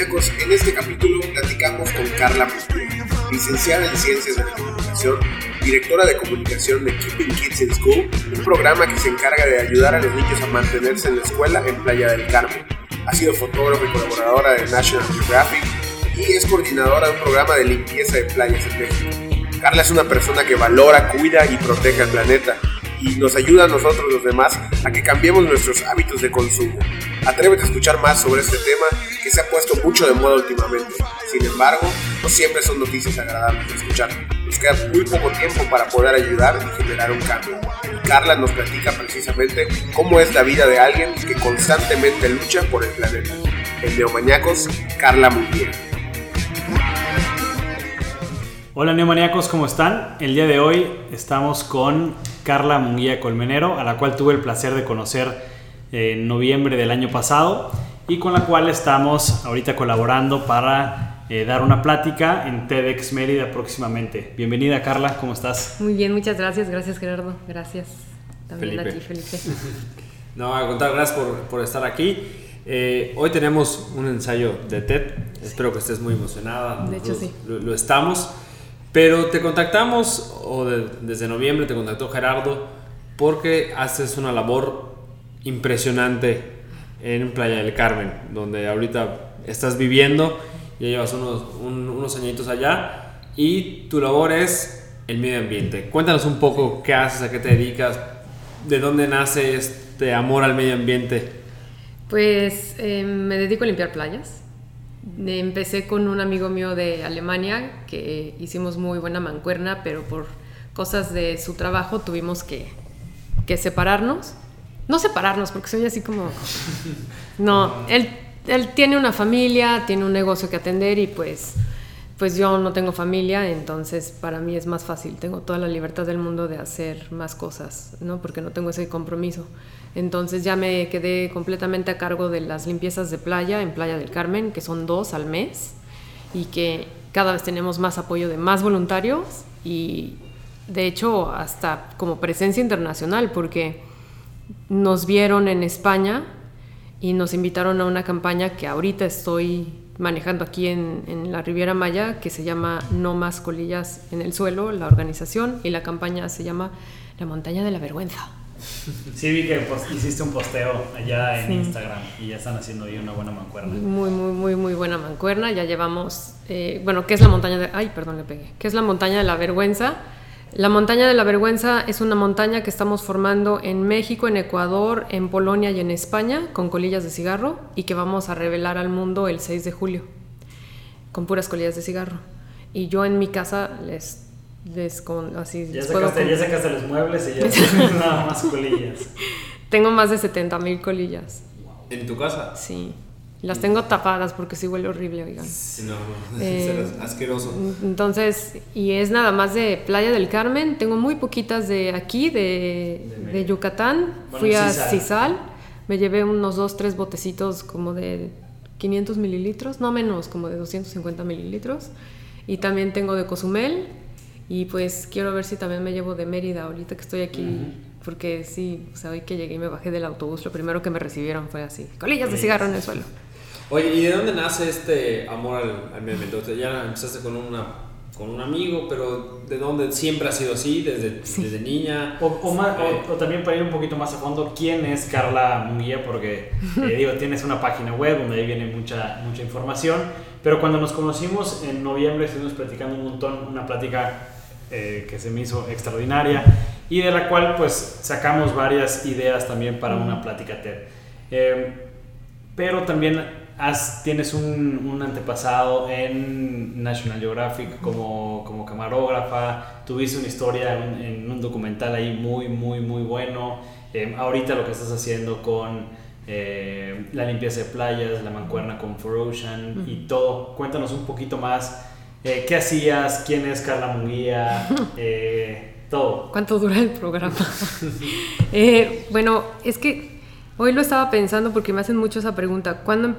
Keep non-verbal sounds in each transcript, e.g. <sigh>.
en este capítulo platicamos con Carla Mustier, licenciada en Ciencias de la Comunicación, directora de comunicación de Keeping Kids in School, un programa que se encarga de ayudar a los niños a mantenerse en la escuela en Playa del Carmen. Ha sido fotógrafa y colaboradora de National Geographic y es coordinadora de un programa de limpieza de playas en México. Carla es una persona que valora, cuida y protege al planeta y nos ayuda a nosotros los demás a que cambiemos nuestros hábitos de consumo. Atrévete a escuchar más sobre este tema que se ha puesto mucho de moda últimamente. Sin embargo, no siempre son noticias agradables de escuchar. Nos queda muy poco tiempo para poder ayudar y generar un cambio. Carla nos platica precisamente cómo es la vida de alguien que constantemente lucha por el planeta. En Neomaníacos, Carla Mundial. Hola neomaníacos, ¿cómo están? El día de hoy estamos con Carla Munguía Colmenero, a la cual tuve el placer de conocer en noviembre del año pasado y con la cual estamos ahorita colaborando para eh, dar una plática en TEDx Mérida próximamente. Bienvenida Carla, ¿cómo estás? Muy bien, muchas gracias, gracias Gerardo, gracias también Felipe. a ti Felipe. <laughs> No, a contar, gracias por, por estar aquí. Eh, hoy tenemos un ensayo de TED. Espero que estés muy emocionada. De hecho, sí. Lo, lo estamos. Pero te contactamos, o de- desde noviembre te contactó Gerardo, porque haces una labor impresionante en Playa del Carmen, donde ahorita estás viviendo, ya llevas unos, un- añitos allá, y tu labor es el medio ambiente. Cuéntanos un poco qué haces, a qué te dedicas, de dónde nace este amor al medio ambiente. Pues eh, me dedico a limpiar playas. Empecé con un amigo mío de Alemania que hicimos muy buena mancuerna, pero por cosas de su trabajo tuvimos que separarnos. No separarnos, porque soy así como... No, él, él tiene una familia, tiene un negocio que atender y pues, pues yo no tengo familia, entonces para mí es más fácil. Tengo toda la libertad del mundo de hacer más cosas, ¿no? Porque no tengo ese compromiso. Entonces ya me quedé completamente a cargo de las limpiezas de playa en Playa del Carmen, que son dos al mes y que cada vez tenemos más apoyo de más voluntarios y de hecho hasta como presencia internacional porque nos vieron en España y nos invitaron a una campaña que ahorita estoy manejando aquí en, en la Riviera Maya que se llama No más colillas en el suelo, la organización, y la campaña se llama La montaña de la vergüenza. Sí, vi que pos- hiciste un posteo allá en Sí. Instagram y ya están haciendo ahí una buena mancuerna. Muy, muy, muy, muy buena mancuerna. Ya llevamos, eh, bueno, ¿qué es la montaña de... Ay, perdón, le pegué. ¿Qué es la montaña de la vergüenza? La montaña de la vergüenza es una montaña que estamos formando en México, en Ecuador, en Polonia y en España con colillas de cigarro y que vamos a revelar al mundo el 6 de julio con puras colillas de cigarro. Y yo en mi casa les, les con, así Ya les puedo sacaste, con- ya sacaste los muebles y ya <laughs> nada más colillas. Tengo más de 70 mil colillas. ¿En tu casa? Sí. Las tengo tapadas porque sí huele horrible, oigan. Sí, no, <laughs> Eh, asqueroso. Entonces, y es nada más de Playa del Carmen. Tengo muy poquitas de aquí, de, De de Yucatán. Bueno, Fui a Cisal. Cisal. Me llevé unos dos, tres botecitos como de 500 mililitros, no menos, como de 250 mililitros. Y también tengo de Cozumel. Y pues quiero ver si también me llevo de Mérida ahorita que estoy aquí. Porque sí, o sea, hoy que llegué y me bajé del autobús, lo primero que me recibieron fue así, colillas de cigarro en el suelo. Oye, ¿y de dónde nace este amor al, al medio ambiente? O sea, ya empezaste con, una, con un amigo, pero ¿de dónde siempre ha sido así? ¿Desde, desde niña? O, o más- Eh, o- o también para ir un poquito más a fondo, ¿quién es Carla Munguía? Porque, eh, digo, tienes una página web donde ahí viene mucha, mucha información, pero cuando nos conocimos en noviembre estuvimos platicando un montón, una plática eh, que se me hizo extraordinaria y de la cual pues sacamos varias ideas también para una plática TED. Eh, pero también has- tienes un, un antepasado en National Geographic como, como camarógrafa, tuviste una historia en, en un documental ahí muy, muy, muy bueno. Eh, ahorita lo que estás haciendo con eh, la limpieza de playas, la mancuerna con For Ocean y todo. Cuéntanos un poquito más. eh, ¿Qué hacías? ¿Quién es Carla Munguía? <laughs> Eh, todo. ¿Cuánto dura el programa? <laughs> Bueno, es que hoy lo estaba pensando porque me hacen mucho esa pregunta. ¿Cuándo,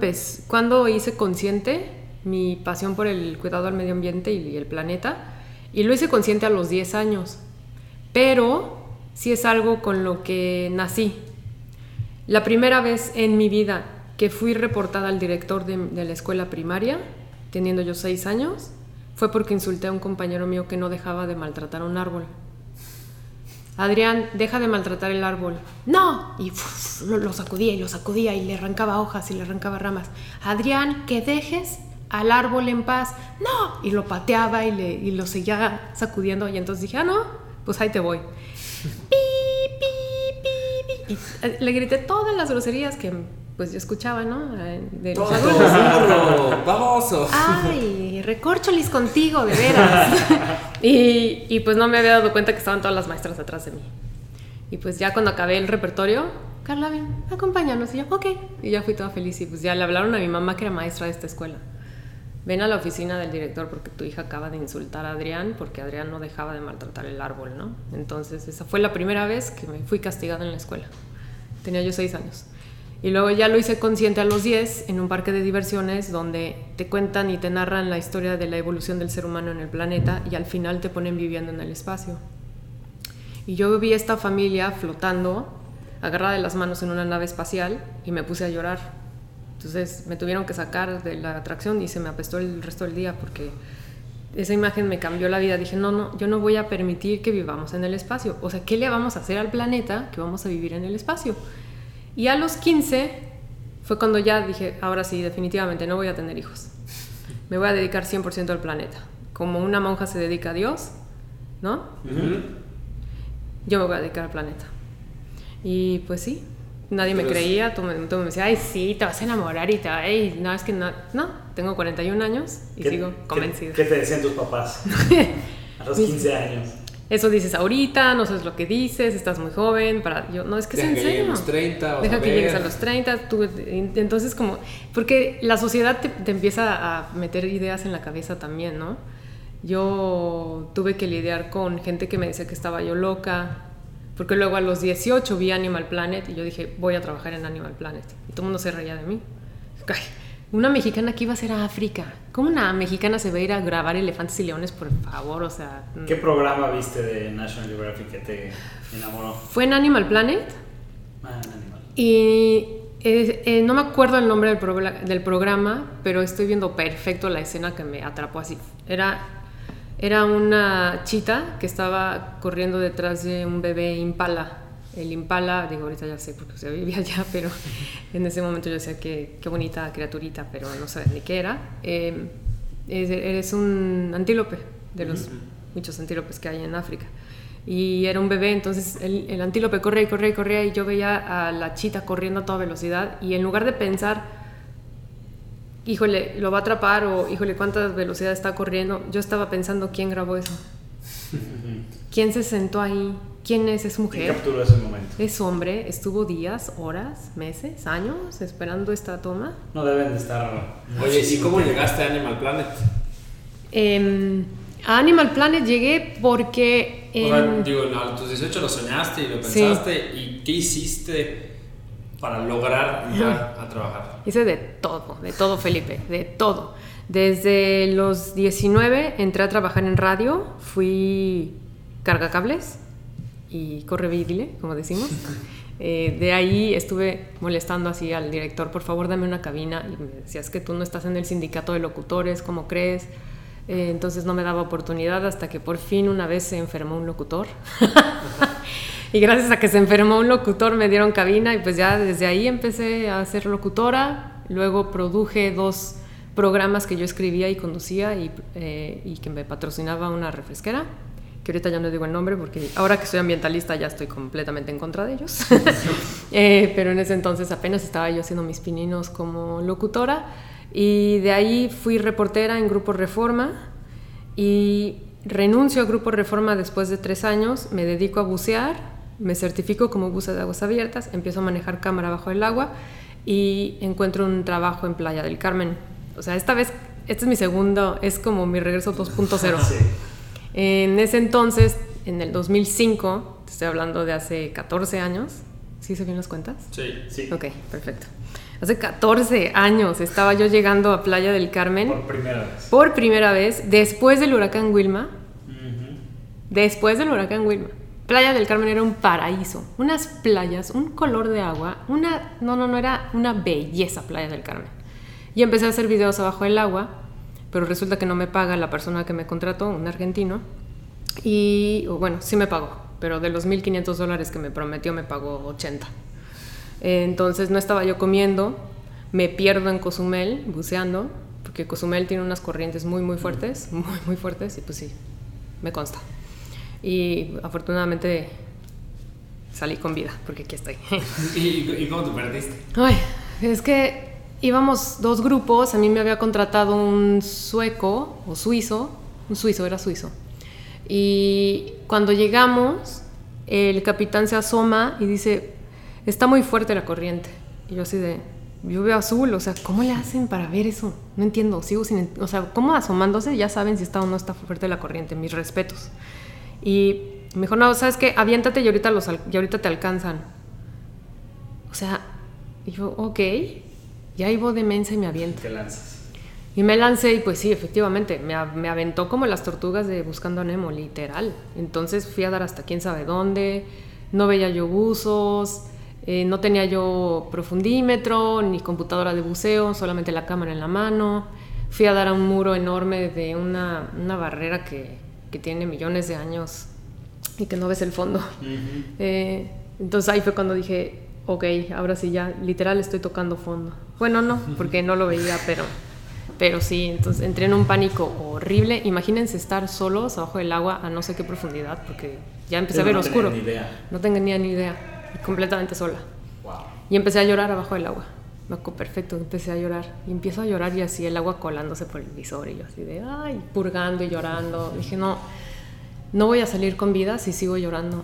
¿Cuándo hice consciente mi pasión por el cuidado al medio ambiente y el planeta? Y lo hice consciente a los 10 años. Pero sí es algo con lo que nací. La primera vez en mi vida que fui reportada al director de, de la escuela primaria, teniendo yo seis años, fue porque insulté a un compañero mío que no dejaba de maltratar un árbol. Adrián, deja de maltratar el árbol. No. Y lo sacudía y lo sacudía y le arrancaba hojas y le arrancaba ramas. Adrián, que dejes al árbol en paz. No. Y lo pateaba y, le, y lo seguía sacudiendo. Y entonces dije, ah, no, pues ahí te voy. <laughs> Pi, pi, pi, pi. Y eh, le grité todas las groserías que pues yo escuchaba, ¿no? Eh, De los adultos. burro, baboso. Ay, contigo, de veras. <laughs> y, y pues no me había dado cuenta que estaban todas las maestras atrás de mí. Y pues ya cuando acabé el repertorio, Carla, ven, acompáñanos. Y yo, ok. Y ya fui toda feliz. Y pues ya le hablaron a mi mamá, que era maestra de esta escuela. Ven a la oficina del director porque tu hija acaba de insultar a Adrián porque Adrián no dejaba de maltratar el árbol, ¿no? Entonces esa fue la primera vez que me fui castigada en la escuela. Tenía yo seis años. Y luego ya lo hice consciente a los 10 en un parque de diversiones donde te cuentan y te narran la historia de la evolución del ser humano en el planeta y al final te ponen viviendo en el espacio. Y yo vi a esta familia flotando, agarrada de las manos en una nave espacial y me puse a llorar. Entonces me tuvieron que sacar de la atracción y se me apestó el resto del día porque esa imagen me cambió la vida. Dije, no, no, yo no voy a permitir que vivamos en el espacio. O sea, ¿qué le vamos a hacer al planeta que vamos a vivir en el espacio? Y a los 15 fue cuando ya dije, ahora sí, definitivamente no voy a tener hijos. Me voy a dedicar 100% al planeta. Como una monja se dedica a Dios, ¿no? Yo me voy a dedicar al planeta. Y pues sí, nadie me creía, todo me, todo me decía, ay, sí, te vas a enamorar y te ey, no, es que no, no, tengo 41 años y ¿Qué- sigo qué- convencida. ¿Qué te decían tus papás? <laughs> A los 15 años. Eso dices ahorita, no sabes lo que dices, estás muy joven, para yo, no, es que Deja es en que lleguen serio. los 30, vas Deja que llegues a los 30, tú- entonces como, porque la sociedad te, te empieza a meter ideas en la cabeza también, ¿no? Yo tuve que lidiar con gente que me decía que estaba yo loca, porque luego a los 18 vi Animal Planet y yo dije, voy a trabajar en Animal Planet. Y todo el mundo se reía de mí. Ay, una mexicana que iba a ser a África. ¿Cómo una mexicana se va a ir a grabar elefantes y leones, por favor? O sea... ¿Qué programa viste de National Geographic que te enamoró? Fue en Animal Planet Ah, un animal. Y eh, eh, no me acuerdo el nombre del, del programa, pero estoy viendo perfecto la escena que me atrapó así. Era, era una chita que estaba corriendo detrás de un bebé impala. El impala, digo, ahorita ya sé porque se vivía allá, <laughs> pero en ese momento yo decía que qué bonita criaturita, pero no sabía ni qué era. Eh, es- eres un antílope, de los muchos antílopes que hay en África. Y era un bebé, entonces el, el antílope corría y corría y corría y yo veía a la chita corriendo a toda velocidad y en lugar de pensar, híjole, lo va a atrapar o híjole, cuánta velocidad está corriendo, yo estaba pensando quién grabó eso. <laughs> ¿Quién se sentó ahí? ¿Quién es? ¿Es ¿Quién mujer? capturó ese momento? ¿Es hombre? ¿Estuvo días, horas, meses, años esperando esta toma? No deben de estar. Oye, ¿y cómo llegaste a Animal Planet? Em, a Animal Planet llegué porque... O sea, en- digo, no, a tus 18 lo soñaste y lo Sí. pensaste. ¿Y qué hiciste para lograr entrar a trabajar? Hice de todo, de todo, Felipe, de todo. Desde los 19 entré a trabajar en radio, fui cargacables y correvidile, como decimos. Eh, de ahí estuve molestando así al director, por favor dame una cabina. Y me decía, es que tú no estás en el sindicato de locutores, ¿cómo crees? Eh, entonces no me daba oportunidad hasta que por fin una vez se enfermó un locutor. <laughs> y gracias a que se enfermó un locutor me dieron cabina y pues ya desde ahí empecé a ser locutora. Luego produje dos programas que yo escribía y conducía y, eh, y que me patrocinaba una refresquera que ahorita ya no digo el nombre porque ahora que soy ambientalista ya estoy completamente en contra de ellos. <laughs> Eh, pero en ese entonces apenas estaba yo haciendo mis pininos como locutora y de ahí fui reportera en Grupo Reforma y renuncio a Grupo Reforma después de tres años, me dedico a bucear, me certifico como buzo de aguas abiertas, empiezo a manejar cámara bajo el agua y encuentro un trabajo en Playa del Carmen. O sea, esta vez, este es mi segundo, es como mi regreso 2.0. <laughs> Sí. En ese entonces, en el 2005, te estoy hablando de hace 14 años, ¿sí se bien las cuentas? Sí. Sí. Ok, perfecto. Hace 14 años estaba yo llegando a Playa del Carmen Por primera vez. por primera vez después del huracán Wilma, después del huracán Wilma. Playa del Carmen era un paraíso, unas playas, un color de agua, una, no, no, no, era una belleza Playa del Carmen. Y empecé a hacer videos abajo del agua, pero resulta que no me paga la persona que me contrató, un argentino, y bueno, sí me pagó, pero de los 1.500 dólares que me prometió me pagó 80. Entonces no estaba yo comiendo, me pierdo en Cozumel buceando, porque Cozumel tiene unas corrientes muy, muy fuertes, muy, muy fuertes, y pues sí, me consta. Y afortunadamente salí con vida, porque aquí estoy. <laughs> ¿Y, cómo te perdiste? Ay, es que íbamos dos grupos, a mí me había contratado un sueco o suizo, un suizo, era suizo. Y cuando llegamos, el capitán se asoma y dice, está muy fuerte la corriente. Y yo así de, yo veo azul, o sea, ¿cómo le hacen para ver eso? No entiendo, sigo sin, o sea, ¿cómo asomándose ya saben si está o no está fuerte la corriente? Mis respetos. Y me dijo, no, ¿sabes qué? Aviéntate y ahorita, los, y ahorita te alcanzan. O sea, y yo, ok, ya iba de mensa y me aviento. Te lanzas. Y me lancé y pues sí, efectivamente, me, me, aventó como las tortugas de Buscando a Nemo, literal. Entonces fui a dar hasta quién sabe dónde, no veía yo buzos, eh, no tenía yo profundímetro, ni computadora de buceo, solamente la cámara en la mano. Fui a dar a un muro enorme de una, una barrera que, que tiene millones de años y que no ves el fondo. Eh, entonces ahí fue cuando dije, ok, ahora sí ya, literal estoy tocando fondo. Bueno, no, porque no lo veía, pero, pero sí, entonces entré en un pánico horrible. Imagínense estar solos abajo del agua a no sé qué profundidad, porque ya empecé a ver oscuro. Ni idea. No tenía ni idea, completamente sola. Y empecé a llorar abajo del agua. Me acuerdo perfecto, empecé a llorar. Y empiezo a llorar y así el agua colándose por el visor y yo así de, ay, purgando y llorando. Dije, no, no voy a salir con vida si sigo llorando.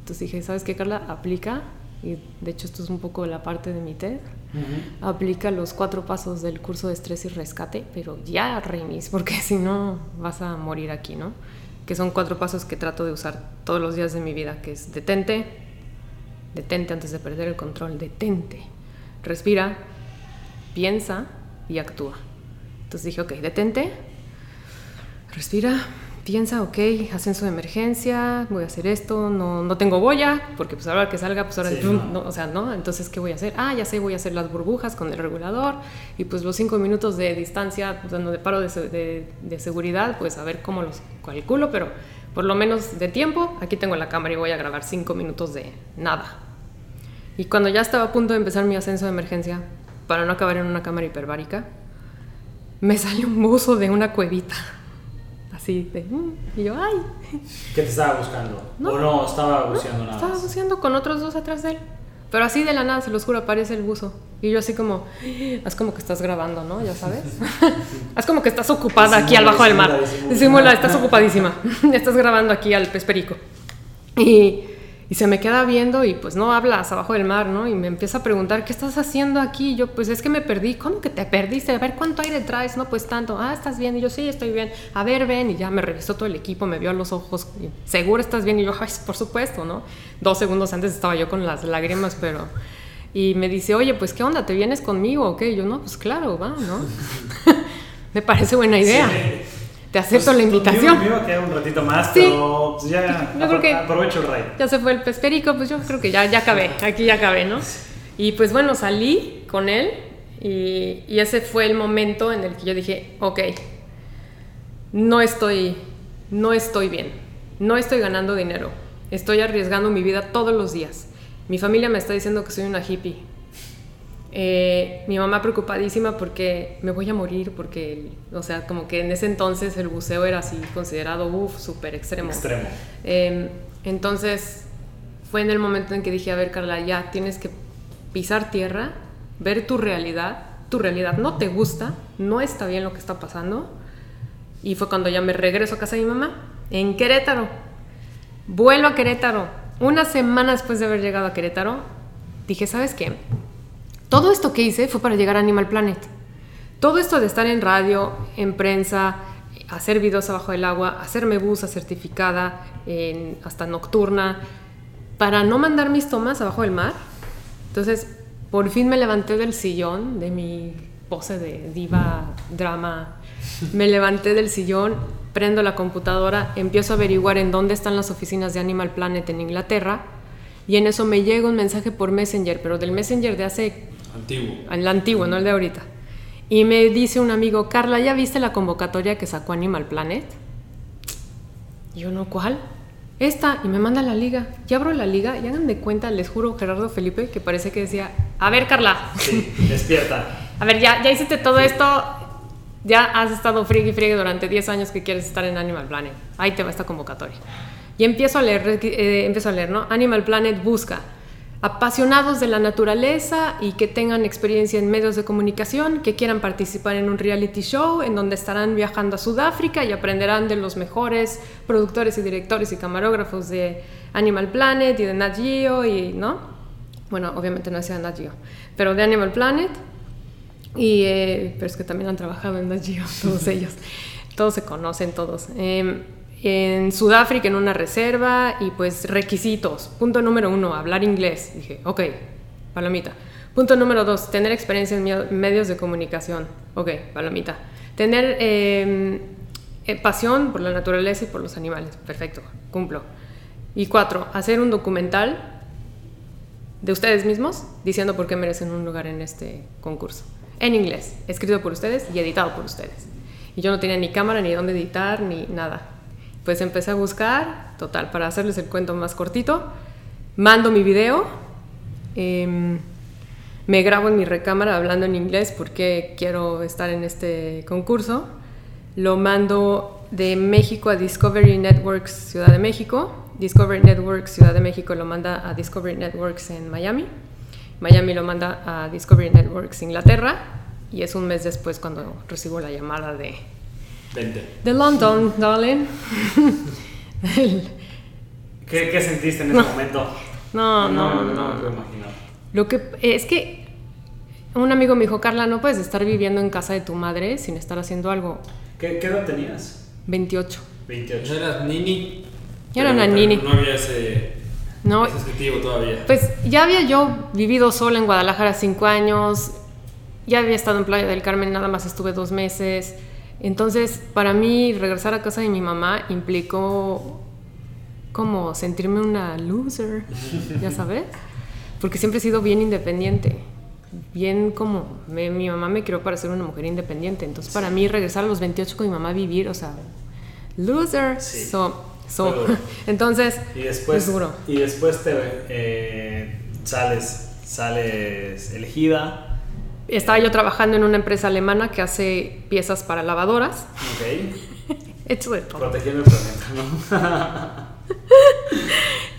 Entonces dije, ¿sabes qué, Carla? Aplica, y de hecho esto es un poco la parte de mi TED, aplica los cuatro pasos del curso de estrés y rescate, pero ya reinis, porque <laughs> si no vas a morir aquí, ¿no? Que son cuatro pasos que trato de usar todos los días de mi vida, que es detente, detente antes de perder el control, detente respira, piensa y actúa. Entonces dije, ok, detente, respira, piensa, ok, ascenso de emergencia, voy a hacer esto, no, no tengo boya, porque pues ahora que salga, pues ahora, no. o sea, ¿no? Entonces, ¿qué voy a hacer? Ah, ya sé, voy a hacer las burbujas con el regulador y pues los cinco minutos de distancia, pues, de paro de, de seguridad, pues a ver cómo los calculo, pero por lo menos de tiempo, aquí tengo la cámara y voy a grabar cinco minutos de nada, y cuando ya estaba a punto de empezar mi ascenso de emergencia, para no acabar en una cámara hiperbárica, me salió un buzo de una cuevita. Así de. Mm", y yo, ¡ay! ¿Qué te estaba buscando? ¿O no estaba buceando nada? Estaba buceando con otros dos atrás de él. Pero así de la nada, se los juro, aparece el buzo. Y yo así como, haz como que estás grabando, ¿no? Ya sabes. <laughs> <laughs> haz como que estás ocupada aquí al bajo del mar. Disimula, estás ocupadísima. <laughs> estás grabando aquí al pez perico. Y y se me queda viendo y pues no hablas abajo del mar, ¿no? Y me empieza a preguntar, ¿qué estás haciendo aquí? Y yo, pues es que me perdí. ¿Cómo que te perdiste? A ver, ¿cuánto aire traes? No, pues tanto. Ah, ¿estás bien? Y yo, sí, estoy bien. A ver, ven. Y ya me revisó todo el equipo, me vio a los ojos. ¿Seguro estás bien? Y yo, ay, por supuesto, ¿no? Dos segundos antes estaba yo con las lágrimas, pero... Y me dice, oye, pues, ¿qué onda? ¿Te vienes conmigo o qué? Y yo, no, pues claro, va, ¿no? <laughs> me parece buena idea te acepto la invitación. Me iba a quedar un ratito más, pero pues ya yo creo que aprovecho el rey. Ya se fue el pesperico, pues yo creo que ya, ya acabé, aquí ya acabé, ¿no? Y pues bueno, salí con él y, y, ese fue el momento en el que yo dije, ok, no estoy, no estoy bien, no estoy ganando dinero, estoy arriesgando mi vida todos los días. Mi familia me está diciendo que soy una hippie, eh, mi mamá preocupadísima porque me voy a morir, porque, o sea, como que en ese entonces el buceo era así considerado, uff, súper extremo. Extremo. Em, entonces fue en el momento en que dije, a ver, Carla, ya tienes que pisar tierra, ver tu realidad, tu realidad no te gusta, no está bien lo que está pasando. Y fue cuando ya me regreso a casa de mi mamá, en Querétaro. Vuelvo a Querétaro. Una semana después de haber llegado a Querétaro, dije, ¿sabes qué? Todo esto que hice fue para llegar a Animal Planet. Todo esto de estar en radio, en prensa, hacer videos abajo del agua, hacerme busa certificada, hasta nocturna, para no mandar mis tomas abajo del mar. Entonces, por fin me levanté del sillón, de mi pose de diva, drama. Me levanté del sillón, prendo la computadora, empiezo a averiguar en dónde están las oficinas de Animal Planet en Inglaterra y en eso me llega un mensaje por Messenger, pero del Messenger de hace... Antiguo. El antiguo, no el de ahorita. Y me dice un amigo, Carla, ¿ya viste la convocatoria que sacó Animal Planet? Y yo no, ¿cuál? Esta, y me manda la liga. Y abro la liga y hagan de cuenta, les juro, Gerardo Felipe, que parece que decía, a ver, Carla. Sí, despierta. <laughs> A ver, ya, ya hiciste todo esto, ya has estado friegue y friegue durante 10 años que quieres estar en Animal Planet. Ahí te va esta convocatoria. Y empiezo a leer, eh, empiezo a leer, ¿no? Animal Planet busca apasionados de la naturaleza y que tengan experiencia en medios de comunicación, que quieran participar en un reality show en donde estarán viajando a Sudáfrica y aprenderán de los mejores productores y directores y camarógrafos de Animal Planet y de Nat Geo y, ¿no? Bueno, obviamente no decía Nat Geo, pero de Animal Planet y, eh, pero es que también han trabajado en Nat Geo, <laughs> todos ellos, todos se conocen todos. Eh, en Sudáfrica en una reserva y pues requisitos. Punto número uno, hablar inglés. Dije, ok, palomita. Punto número dos, tener experiencia en medios de comunicación. Ok, palomita. Tener em, eh, pasión por la naturaleza y por los animales. Perfecto, cumplo. Y cuatro, hacer un documental de ustedes mismos diciendo por qué merecen un lugar en este concurso. En inglés, escrito por ustedes y editado por ustedes. Y yo no tenía ni cámara, ni dónde editar, ni nada pues empecé a buscar, total, para hacerles el cuento más cortito, mando mi video, em, me grabo en mi recámara hablando en inglés porque quiero estar en este concurso, lo mando de México a Discovery Networks Ciudad de México, Discovery Networks Ciudad de México lo manda a Discovery Networks en Miami, Miami lo manda a Discovery Networks Inglaterra y es un mes después cuando recibo la llamada de de London, darling. ¿Qué, sentiste en ese momento? No, no, no. No, no, Lo que es que un amigo me dijo, Carla, no puedes estar viviendo en casa de tu madre sin estar haciendo algo. ¿Qué, edad tenías? 28. 28. eras nini? Yo era una nini. No había ese, no, ese objetivo todavía. Pues ya había yo vivido sola en Guadalajara cinco años. Ya había estado en Playa del Carmen, nada más estuve dos meses entonces, para mí, regresar a casa de mi mamá implicó como sentirme una loser, ya sabes, porque siempre he sido bien independiente, bien como mi mamá me creó para ser una mujer independiente, entonces para mí regresar a los 28 con mi mamá a vivir, o sea, loser, so, <laughs> entonces y después, Y después te eh, sales, sales elegida estaba yo trabajando en una empresa alemana que hace piezas para lavadoras. Ok. <laughs> Hecho de todo. Protegiendo el planeta, ¿no?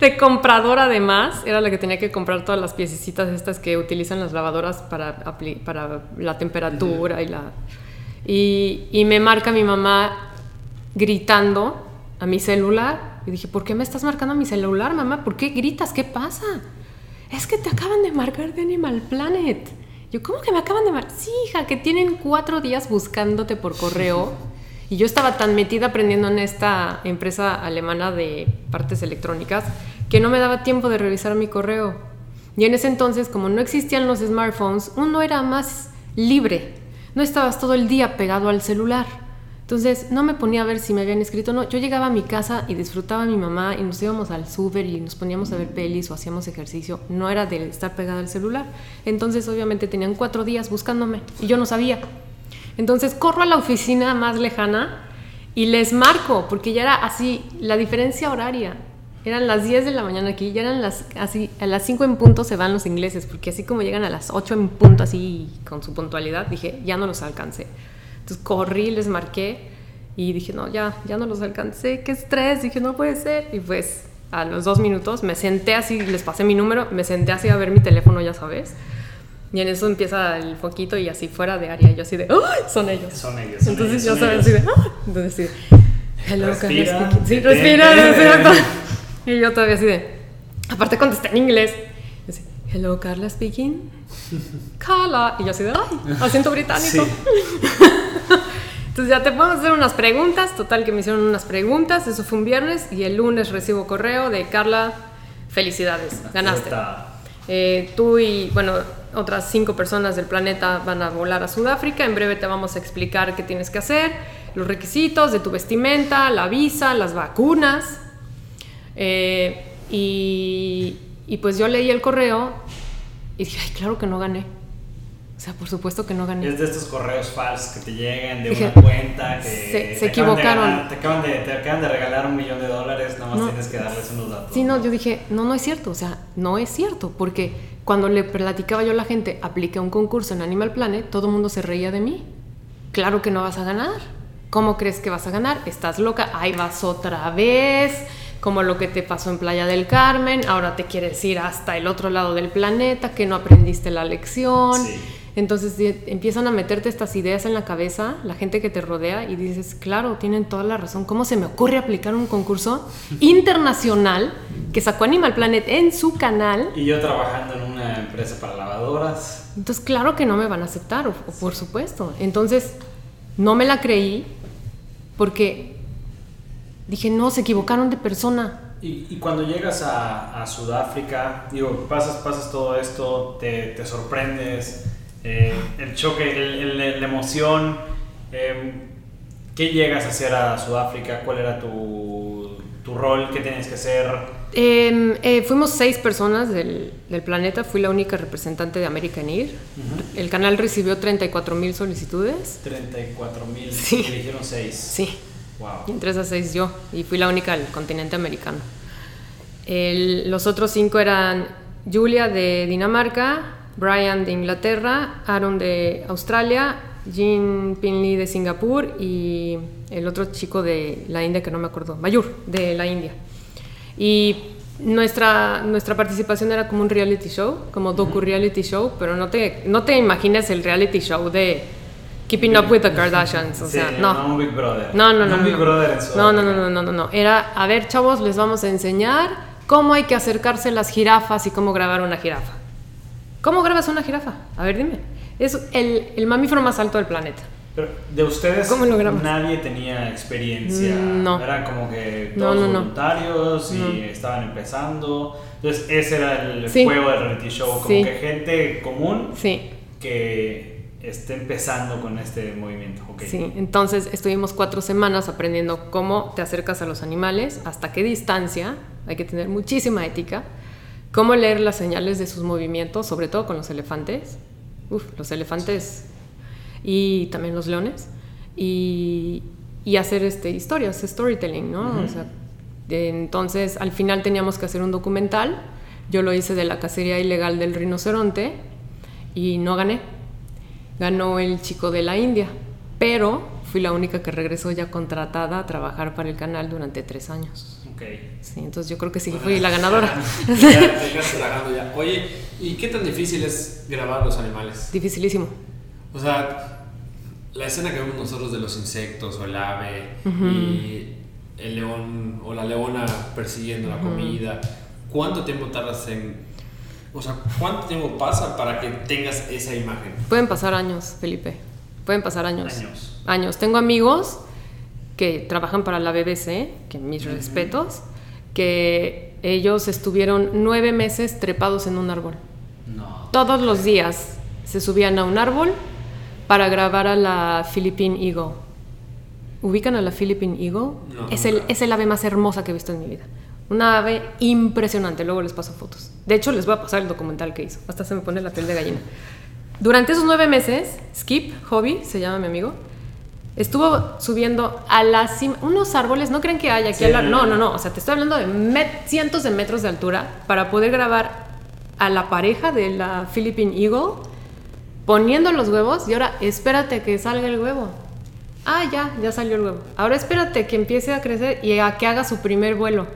<laughs> de comprador además, era la que tenía que comprar todas las piececitas estas que utilizan las lavadoras para, para la temperatura y la... Y, y me marca mi mamá gritando a mi celular. Y dije, ¿por qué me estás marcando a mi celular, mamá? ¿Por qué gritas? ¿Qué pasa? Es que te acaban de marcar de Animal Planet. Yo, ¿cómo que me acaban de marcar? Sí, hija, que tienen cuatro días buscándote por correo. Y yo estaba tan metida aprendiendo en esta empresa alemana de partes electrónicas que no me daba tiempo de revisar mi correo. Y en ese entonces, como no existían los smartphones, uno era más libre. No estabas todo el día pegado al celular. Entonces no me ponía a ver si me habían escrito no. Yo llegaba a mi casa y disfrutaba a mi mamá y nos íbamos al súper y nos poníamos a ver pelis o hacíamos ejercicio. No era de estar pegada al celular. Entonces obviamente tenían cuatro días buscándome y yo no sabía. Entonces corro a la oficina más lejana y les marco porque ya era así la diferencia horaria. Eran las 10 de la mañana aquí, ya eran las así a las 5 en punto se van los ingleses porque así como llegan a las 8 en punto así con su puntualidad, dije, ya no los alcancé. Entonces corrí, les marqué y dije, no, ya, ya no los alcancé, qué estrés, dije, no puede ser. Y pues a los dos minutos me senté así, les pasé mi número, me senté así a ver mi teléfono, ya sabes. Y en eso empieza el foquito y así fuera de área, yo así de, ¡ay! Son ellos. Son ellos. Entonces yo sabía así de, ¡ah! Entonces sí, hello, respira, Sí, <laughs> respira, Y yo todavía así de, aparte contesté en inglés. Hello, Carla speaking. Carla. Y yo así de, ¡ay! Acento británico. <laughs> Entonces ya te podemos hacer unas preguntas. Total que me hicieron unas preguntas. Eso fue un viernes y el lunes recibo correo de Carla. Felicidades, ganaste. Eh, tú y, bueno, otras cinco personas del planeta van a volar a Sudáfrica. En breve te vamos a explicar qué tienes que hacer. los requisitos de tu vestimenta, la visa, las vacunas. Eh, y, y pues yo leí el correo y dije, ay, claro que no gané. O sea, por supuesto que no gané. Es de estos correos falsos que te llegan de Dije, una cuenta que se- se te acaban de equivocaron. te, acaban de, te acaban de regalar un millón de dólares, nada más No. tienes que darles unos datos. Sí, no, yo dije, no, no es cierto, o sea, no es cierto, porque cuando le platicaba yo a la gente, apliqué un concurso en Animal Planet, todo el mundo se reía de mí. Claro que no vas a ganar. ¿Cómo crees que vas a ganar? Estás loca, ahí vas otra vez, como lo que te pasó en Playa del Carmen, ahora te quieres ir hasta el otro lado del planeta, que no aprendiste la lección. Sí. Entonces empiezan a meterte estas ideas en la cabeza, la gente que te rodea, y dices, claro, tienen toda la razón. ¿Cómo se me ocurre aplicar un concurso <laughs> internacional que sacó Animal Planet en su canal? Y yo trabajando en una empresa para lavadoras. Entonces, claro que no me van a aceptar, o- o por supuesto. Entonces, no me la creí porque dije, no, se equivocaron de persona. Y, y cuando llegas a, a Sudáfrica, digo, pasas, pasas todo esto, te, te sorprendes, eh, el choque, el- el- la emoción, eh, ¿qué llegas a hacer a Sudáfrica? ¿Cuál era tu, tu rol? ¿Qué tenías que hacer? Eh, eh, fuimos seis personas del, del planeta, fui la única representante de American ir. El canal recibió 34 mil solicitudes. 34 mil, Sí. eligieron 6. Sí, Wow. y entre esas seis yo, y fui la única del continente americano. El- los otros cinco eran Julia de Dinamarca, Brian de Inglaterra, Aaron de Australia, Jean Pinley de Singapur y el otro chico de la India que no me acuerdo, Mayur de la India. Y nuestra, nuestra participación era como un reality show, como docu-reality show, pero no te, no te imagines el reality show de Keeping Up with the Kardashians, o Sí, sea, no. un Big Brother. No, no, no. Un no, Big no. Brother en no, no, no, no, no, no, no. Era, a ver, chavos, les vamos a enseñar cómo hay que acercarse a las jirafas y cómo grabar una jirafa. ¿Cómo grabas una jirafa? A ver, dime. Es el, el mamífero más alto del planeta. Pero de ustedes ¿Cómo nadie tenía experiencia. Mm, no. Eran como que No, todos no, no. voluntarios y No. estaban empezando. Entonces ese era el Sí. juego del reality show. Como Sí. que gente común Sí, que esté empezando con este movimiento. ok. sí. Entonces estuvimos cuatro semanas aprendiendo cómo te acercas a los animales, hasta qué distancia, hay que tener muchísima ética, cómo leer las señales de sus movimientos, sobre todo con los elefantes. Uf, los elefantes y también los leones. Y, y hacer este, historias, storytelling, ¿no? O sea, entonces al final teníamos que hacer un documental. Yo lo hice de la cacería ilegal del rinoceronte y no gané. Ganó el chico de la India, pero fui la única que regresó ya contratada a trabajar para el canal durante tres años. Ok. Sí, entonces yo creo que sí fui la ganadora. Ya <laughs> tragando ya. Oye, ¿y qué tan difícil es grabar los animales? Dificilísimo. O sea, la escena que vemos nosotros de los insectos o el ave y el león o la leona persiguiendo la comida, ¿cuánto tiempo tardas en... O sea, ¿cuánto tiempo pasa para que tengas esa imagen? Pueden pasar años, Felipe. Pueden pasar años. Años. Años. Tengo amigos que trabajan para la BBC, que mis respetos, que ellos estuvieron nueve meses trepados en un árbol. No. Todos los días se subían a un árbol para grabar a la Philippine Eagle. ¿Ubican a la Philippine Eagle? No, es, el, es el ave más hermosa que he visto en mi vida. Una ave impresionante, luego les paso fotos. De hecho, les voy a pasar el documental que hizo. Hasta se me pone la piel de gallina. Durante esos nueve meses, Skip, Hobby, se llama mi amigo, estuvo subiendo a la cima, unos árboles, no creen que hay aquí Sí, la- no, No, no. no, no, o sea, te estoy hablando de met- cientos de metros de altura para poder grabar a la pareja de la Philippine Eagle poniendo los huevos y ahora espérate que salga el huevo. Ah, ya, ya salió el huevo. Ahora espérate que empiece a crecer y a que haga su primer vuelo.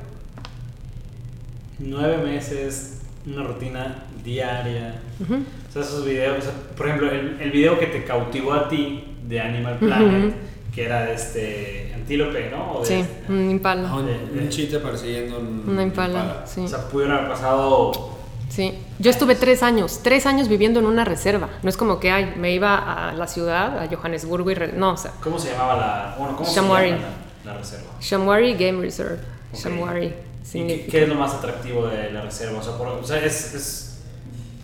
Nueve meses, una rutina diaria. O sea, esos videos, o sea, por ejemplo, el, el video que te cautivó a ti de Animal Planet, que era de este antílope, ¿no? O de Sí, este- un impala. Un, un chita persiguiendo un, Una impala, sí. O sea, pudiera haber pasado Sí, yo estuve tres años, tres años viviendo en una reserva. No es como que ay, me iba a la ciudad, a Johannesburgo y... re- No, o sea, ¿Cómo se llamaba la, bueno, ¿cómo Shamwari. se llama la, la reserva? Shamwari Game Reserve. Ok. Shamwari ¿Y qué, qué es lo más atractivo de la reserva? O sea, por- o sea, ¿es, es,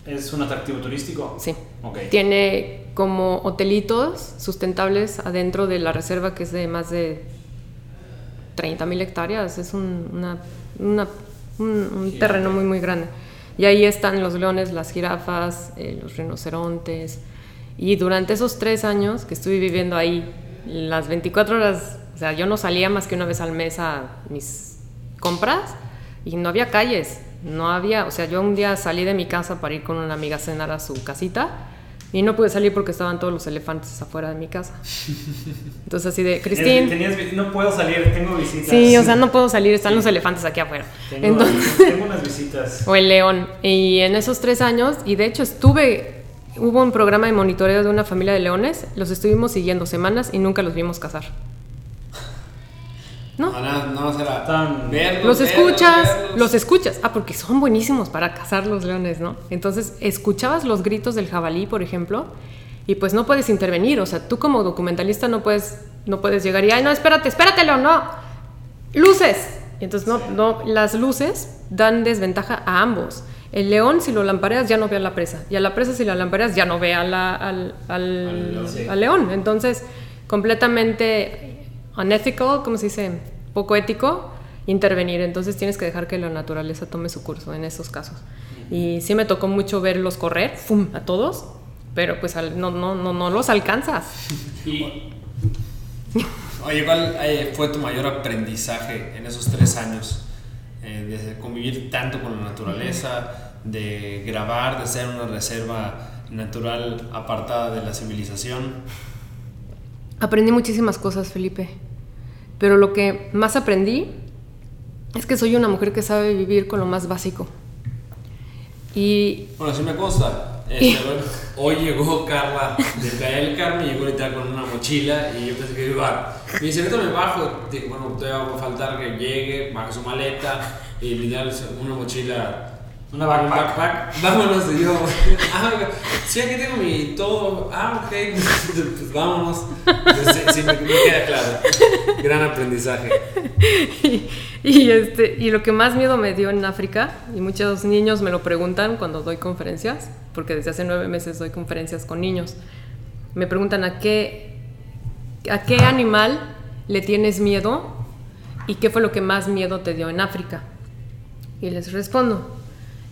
es un atractivo turístico? Sí, Ok. Tiene como hotelitos sustentables adentro de la reserva que es de más de 30 mil hectáreas. Es un, una- una- un- un terreno muy, muy grande. Y ahí están los leones, las jirafas, eh, los rinocerontes. Y durante esos tres años que estuve viviendo ahí, las 24 horas, o sea, yo no salía más que una vez al mes a mis compras y no había calles, no había, o sea, yo un día salí de mi casa para ir con una amiga a cenar a su casita y no pude salir porque estaban todos los elefantes afuera de mi casa. <laughs> Entonces así de, Cristín, no puedo salir, tengo visitas. sí, o sea, no puedo salir, están los elefantes aquí afuera. Tengo, Entonces, tengo unas visitas. <laughs> o el león. Y en esos tres años, y de hecho estuve, hubo un programa de monitoreo de una familia de leones, los estuvimos siguiendo semanas y nunca los vimos cazar. ¿No? No, no, no será Tan- verlos, Los escuchas, verlos. los escuchas. Ah, porque son buenísimos para cazar los leones, ¿no? Entonces, escuchabas los gritos del jabalí, por ejemplo, y pues no puedes intervenir. O sea, tú como documentalista no puedes, no puedes llegar y, ay, no, espérate, espérate, león, no. Luces. Y entonces, no, no, las luces dan desventaja a ambos. El león, si lo lampareas, ya no ve a la presa. Y a la presa, si la lampareas, ya no ve a la- al, al- Al león, sí. al león. Entonces, completamente unethical, ¿cómo se dice? Poco ético intervenir. Entonces tienes que dejar que la naturaleza tome su curso en esos casos. Y sí me tocó mucho verlos correr, ¡fum! a todos, pero pues al- no, no, no, no los alcanzas. Y Oye, ¿cuál eh, fue tu mayor aprendizaje en esos tres años? Eh, de convivir tanto con la naturaleza, de grabar, de ser una reserva natural apartada de la civilización. Aprendí muchísimas cosas, Felipe. Pero lo que más aprendí es que soy una mujer que sabe vivir con lo más básico. Y Bueno, sí me consta. Este, hoy llegó Carla de Playa del Carmen, llegó literal con una mochila y yo pensé que iba Me dice, ahorita me bajo. Bueno, todavía va a faltar que llegue, baje su maleta y literal una mochila. Una backpack. un backpack. <laughs> Vámonos. Y yo, ah, sí, aquí tengo mi todo. Ah, ok. <laughs> Pues vámonos. Entonces, sí, sí, me, me queda claro. Gran aprendizaje. <laughs> y, y, este, y lo que más miedo me dio en África, y muchos niños me lo preguntan cuando doy conferencias, porque desde hace nueve meses doy conferencias con niños, me preguntan a qué, a qué animal le tienes miedo y qué fue lo que más miedo te dio en África. Y les respondo,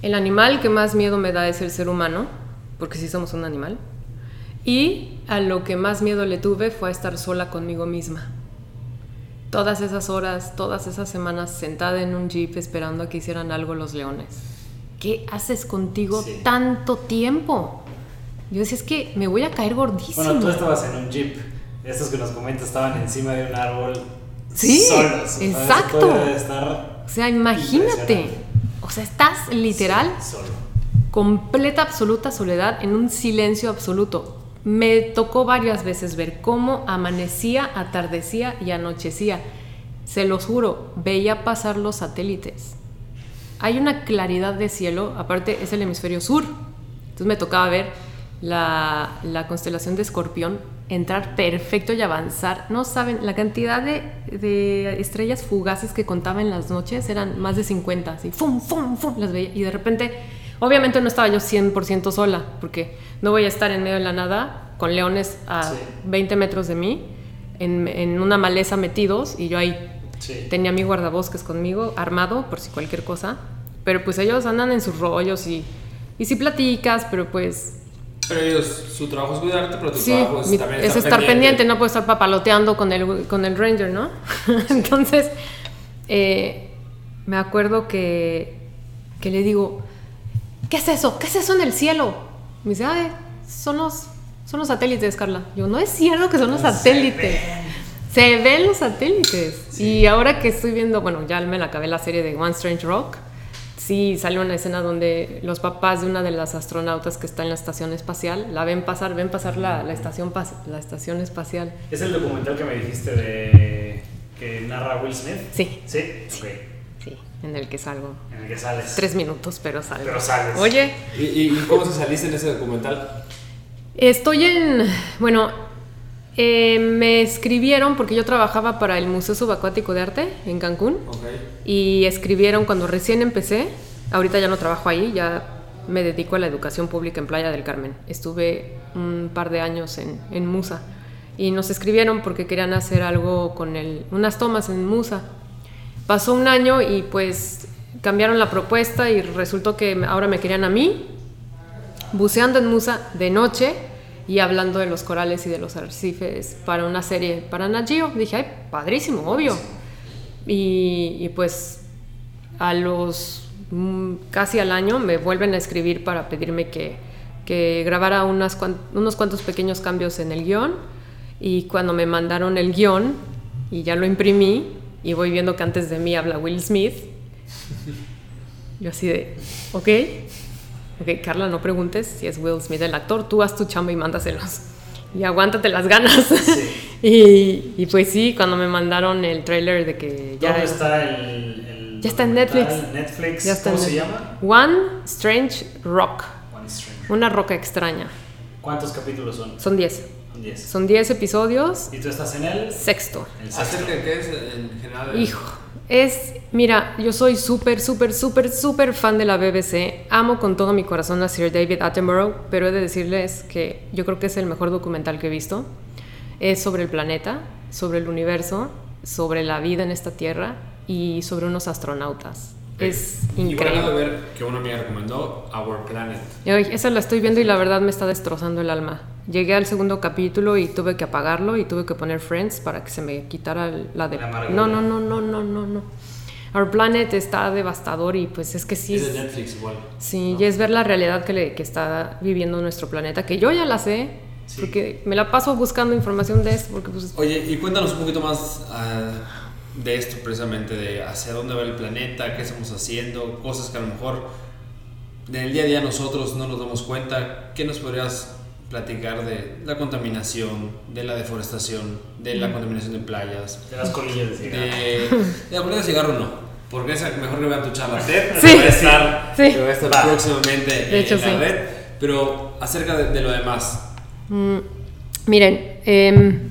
el animal que más miedo me da es el ser humano, porque sí somos un animal, y a lo que más miedo le tuve fue a estar sola conmigo misma todas esas horas, todas esas semanas sentada en un jeep esperando a que hicieran algo los leones. ¿Qué haces contigo Sí. tanto tiempo? Yo decía, es que me voy a caer gordísimo. bueno, tú estabas en un jeep. Estos que nos comentas estaban encima de un árbol. Sí, solos. Exacto. o sea, imagínate. O sea, estás literal, solo. completa, absoluta soledad, en un silencio absoluto. Me tocó varias veces ver cómo amanecía, atardecía y anochecía. Se los juro, veía pasar los satélites. Hay una claridad de cielo, aparte es el hemisferio sur. Entonces me tocaba ver la, la constelación de Escorpión entrar perfecto y avanzar. No saben, la cantidad de, de estrellas fugaces que contaba en las noches eran más de 50, así, fum, fum, fum, las veía. Y de repente, obviamente no estaba yo 100% sola, porque no voy a estar en medio de la nada con leones a Sí. 20 metros de mí, en, en una maleza metidos, y yo ahí Sí. Tenía mi guardabosques conmigo, armado por si cualquier cosa. Pero pues ellos andan en sus rollos y, y sí platicas, pero pues Pero ellos, su trabajo es cuidarte, pero tu sí, trabajo es mi- también es estar pendiente. no puedo estar papaloteando con el, con el ranger, ¿no? <laughs> Entonces, eh, me acuerdo que, que le digo, ¿qué es eso? ¿Qué es eso en el cielo? Me dice, ay, son los, son los satélites, Carla. Yo, no es cierto que son los satélites. Se ven los satélites. Y ahora que estoy viendo, bueno, ya me la acabé la serie de One Strange Rock. Sí, sale una escena donde los papás de una de las astronautas que está en la estación espacial la ven pasar, ven pasar la, la estación, pas- la estación espacial. Es el documental que me dijiste de. que narra Will Smith. Sí. Sí, ok. Sí, en el que salgo. En el que sales. Tres minutos, pero salgo. Pero sales. Oye, ¿Y, y, y cómo se saliste en ese documental? estoy en. Bueno, eh, me escribieron porque yo trabajaba para el Museo Subacuático de Arte en Cancún. Y escribieron cuando recién empecé. Ahorita ya no trabajo ahí, ya me dedico a la educación pública en Playa del Carmen. Estuve un par de años en, en Musa y nos escribieron porque querían hacer algo con el, unas tomas en Musa. Pasó un año y pues cambiaron la propuesta y resultó que ahora me querían a mí, buceando en Musa de noche y hablando de los corales y de los arrecifes para una serie para Nagio. Dije, ay, padrísimo, obvio. Y, y pues a los mm, casi al año me vuelven a escribir para pedirme que, que grabara unas cuan- unos cuantos pequeños cambios en el guion. Y cuando me mandaron el guion y ya lo imprimí y voy viendo que antes de mí habla Will Smith, yo así de, ok, ok, Carla, no preguntes si es Will Smith el actor, tú haz tu chamba y mándaselos. Y aguántate las ganas. <laughs> y, y pues sí, cuando me mandaron el trailer de que ya... ¿Dónde está el, el Ya está en? Netflix. Netflix. Ya está ¿Cómo en se Netflix. llama? One Strange Rock, One Strange. una roca extraña. ¿Cuántos capítulos son? Son 10. Son 10. Son 10 episodios. ¿Y tú estás en el? Sexto. el sexto. ¿Acerca de qué es en general? el- Hijo, es, mira, yo soy súper, súper, súper, súper fan de la BBC. Amo con todo mi corazón a Sir David Attenborough, pero he de decirles que yo creo que es el mejor documental que he visto. Es sobre el planeta, sobre el universo, sobre la vida en esta tierra y sobre unos astronautas. Es increíble. acabo de ver que una amiga recomendó Our Planet. Y hoy, esa la estoy viendo y la verdad me está destrozando el alma. Llegué al segundo capítulo y tuve que apagarlo y tuve que poner Friends para que se me quitara la de... La. No, no, no, no, no, no, no. Our Planet está devastador y pues es que sí, Es de Netflix igual. sí, y es ver la realidad que, le- que está viviendo nuestro planeta, que yo ya la sé, Sí. porque me la paso buscando información de esto, porque pues... Oye, y cuéntanos un poquito más ah, de esto precisamente, de hacia dónde va el planeta, qué estamos haciendo, cosas que a lo mejor en el día a día nosotros no nos damos cuenta. ¿Qué nos podrías platicar de la contaminación, de la deforestación, de la contaminación de playas? De las colillas de cigarro. De, de la colilla de cigarro no, porque es mejor que vean tu charla Sí. que va a estar, Sí. que va a estar Va. próximamente De hecho, en la sí. red, pero acerca de, de lo demás. Mm, miren, em,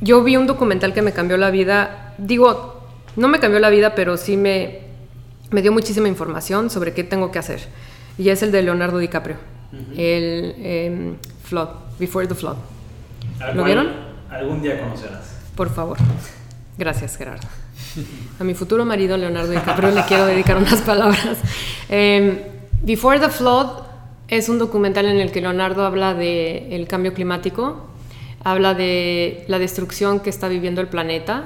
yo vi un documental que me cambió la vida. Digo, no me cambió la vida, pero sí me, me dio muchísima información sobre qué tengo que hacer. Y es el de Leonardo DiCaprio. El em, Flood, Before the Flood. ¿Lo vieron? Algún día conocerás. Por favor. Gracias, Gerardo. A mi futuro marido, Leonardo DiCaprio, le quiero dedicar unas palabras. Em, Before the Flood es un documental en el que Leonardo habla del el cambio climático, habla de la destrucción que está viviendo el planeta,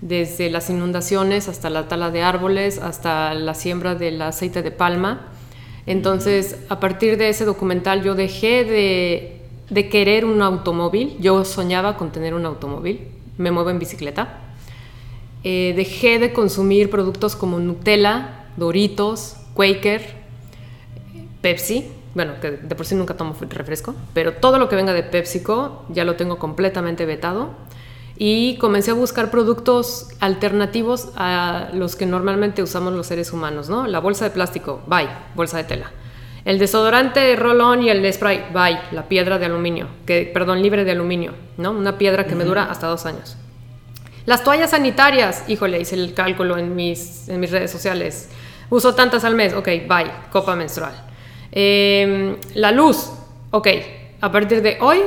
desde las inundaciones hasta la tala de árboles, hasta la siembra del aceite de palma. Entonces, a partir de ese documental yo dejé de, de querer un automóvil, yo soñaba con tener un automóvil, me muevo en bicicleta. Eh, dejé de consumir productos como Nutella, Doritos, Quaker, Pepsi, bueno, que de por sí nunca tomo refresco, pero todo lo que venga de PepsiCo ya lo tengo completamente vetado. Y comencé a buscar productos alternativos a los que normalmente usamos los seres humanos, ¿no? La bolsa de plástico, bye, bolsa de tela. El desodorante roll-on y el spray, bye, la piedra de aluminio, que, perdón, libre de aluminio, ¿no? Una piedra que me dura hasta dos años. Las toallas sanitarias, híjole, hice el cálculo en mis, en mis redes sociales. Uso tantas al mes, ok, bye, copa menstrual. Eh, la luz, ok, a partir de hoy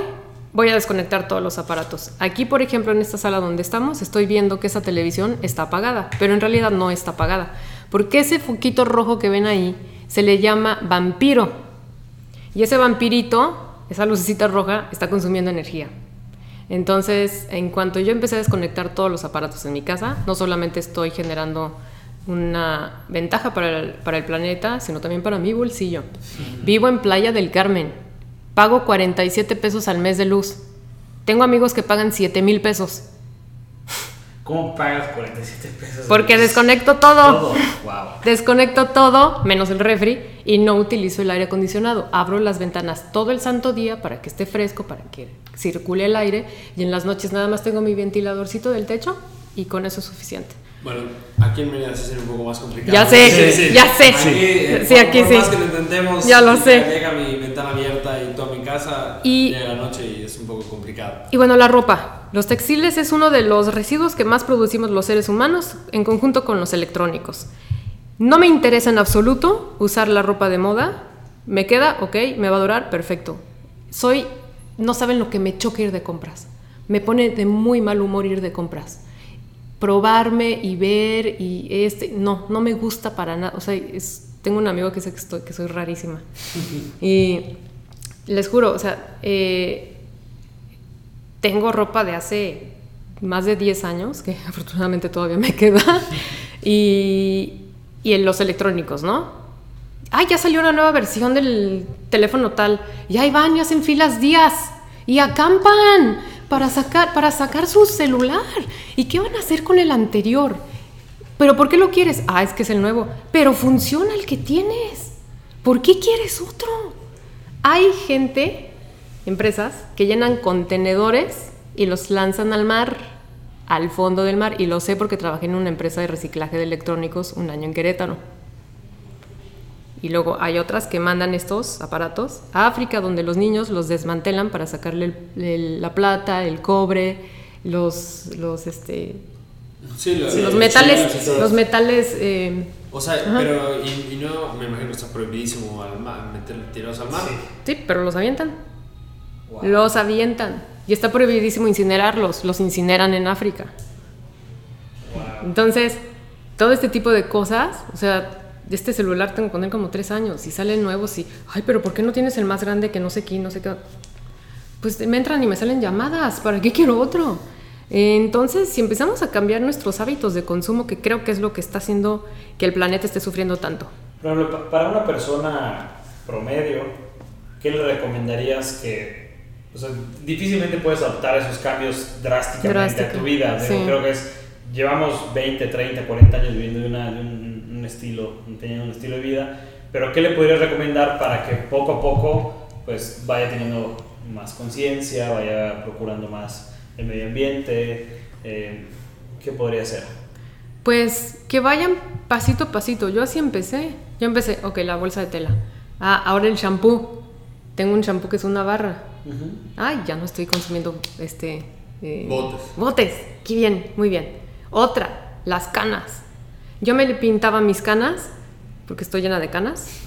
voy a desconectar todos los aparatos. Aquí, por ejemplo, en esta sala donde estamos, estoy viendo que esa televisión está apagada, pero en realidad no está apagada. Porque ese foquito rojo que ven ahí se le llama vampiro. Y ese vampirito, esa lucecita roja, está consumiendo energía. Entonces, en cuanto yo empecé a desconectar todos los aparatos en mi casa, no solamente estoy generando una ventaja para el, para el planeta, sino también para mi bolsillo. Vivo en Playa del Carmen, pago 47 pesos al mes de luz. Tengo amigos que pagan 7 mil pesos. ¿Cómo pagas 47 pesos? Porque desconecto todo. Todo. Wow. Desconecto todo, menos el refri, y no utilizo el aire acondicionado. Abro las ventanas todo el santo día para que esté fresco, para que circule el aire, y en las noches nada más tengo mi ventiladorcito del techo y con eso es suficiente. Bueno, aquí en Mérida sí sería un poco más complicado. Ya sé, ya sé. Aquí, eh, Sí, por- aquí por sí. más que lo intentemos, Ya lo sé. Llega mi ventana abierta y toda mi casa, Y- llega la noche y es un poco complicado. Y bueno, la ropa. Los textiles es uno de los residuos que más producimos los seres humanos en conjunto con los electrónicos. No me interesa en absoluto usar la ropa de moda ¿Me queda? Ok, ¿me va a durar? Perfecto. Soy, no saben lo que me choca ir de compras. Me pone de muy mal humor ir de compras. Probarme y ver y este, no, no me gusta para nada. O sea, tengo un amigo que dice que, estoy, que soy rarísima. y les juro, o sea, eh, tengo ropa de hace más de 10 años, que <laughs> afortunadamente todavía me queda, y, y en los electrónicos, ¿no? ay, ya salió una nueva versión del teléfono tal, y ahí van y hacen filas días, y acampan para sacar, para sacar su celular. ¿Y qué van a hacer con el anterior? ¿Pero por qué lo quieres? Ah, es que es el nuevo. Pero funciona el que tienes. ¿Por qué quieres otro? Hay gente, empresas, que llenan contenedores y los lanzan al mar, al fondo del mar. Y lo sé porque trabajé en una empresa de reciclaje de electrónicos un año en Querétaro. Y luego hay otras que mandan estos aparatos a África, donde los niños los desmantelan para sacarle la plata, el cobre, los, los, este, los, metales, los metales. Eh, o sea, pero y, no me imagino que está prohibidísimo al mar, meter tirados al mar. Sí. pero los avientan. Los avientan. Y está prohibidísimo incinerarlos, los incineran en África. Entonces, todo este tipo de cosas, o sea, de este celular tengo con él como tres años y salen nuevos y, ay, pero ¿por qué no tienes el más grande que no sé qué, no sé qué? Pues me entran y me salen llamadas, ¿para qué quiero otro? Entonces, si empezamos a cambiar nuestros hábitos de consumo, que creo que es lo que está haciendo que el planeta esté sufriendo tanto. Por ejemplo, para una persona promedio, ¿qué le recomendarías que... O sea, difícilmente puedes adoptar esos cambios drásticamente a tu vida. Creo que es... Llevamos 20, 30, 40 años viviendo de, una, de un estilo, teniendo un estilo de vida, pero ¿qué le podrías recomendar para que poco a poco pues vaya teniendo más conciencia, vaya procurando más el medio ambiente? Eh, ¿Qué podría ser? Pues que vayan pasito a pasito. Yo así empecé. Yo empecé, ok, la bolsa de tela. Ah, ahora el shampoo. Tengo un shampoo que es una barra. Ay, ya no estoy consumiendo este... Eh, botes. Botes. Qué bien, muy bien. Otra, las canas. Yo me pintaba mis canas, porque estoy llena de canas,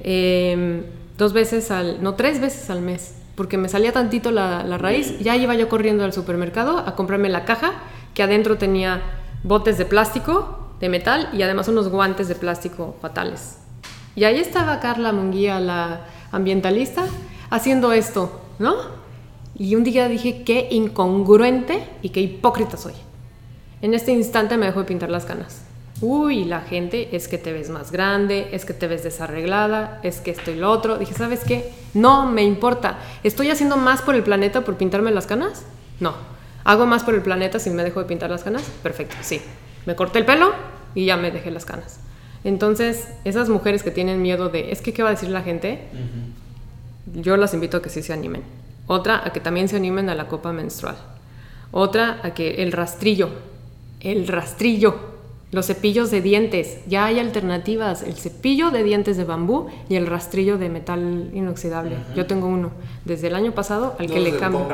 em, dos veces al, no, tres veces al mes, porque me salía tantito la, la raíz. Ya iba yo corriendo al supermercado a comprarme la caja, que adentro tenía botes de plástico, de metal, y además unos guantes de plástico fatales. Y ahí estaba Carla Munguía, la ambientalista, haciendo esto, ¿no? Y un día dije, qué incongruente y qué hipócrita soy. En este instante me dejó de pintar las canas uy, la gente es que te ves más grande, es que te ves desarreglada, es que esto y lo otro. Dije, ¿sabes qué? No me importa. ¿Estoy haciendo más por el planeta por pintarme las canas? No. ¿Hago más por el planeta si me dejo de pintar las canas? Perfecto, sí. Me corté el pelo y ya me dejé las canas. Entonces, esas mujeres que tienen miedo de, es que, ¿qué va a decir la gente? Yo las invito a que sí se animen. Otra, a que también se animen a la copa menstrual. Otra, a que el rastrillo, el rastrillo, los cepillos de dientes, ya hay alternativas, el cepillo de dientes de bambú y el rastrillo de metal inoxidable. Yo tengo uno desde el año pasado al que le cambio.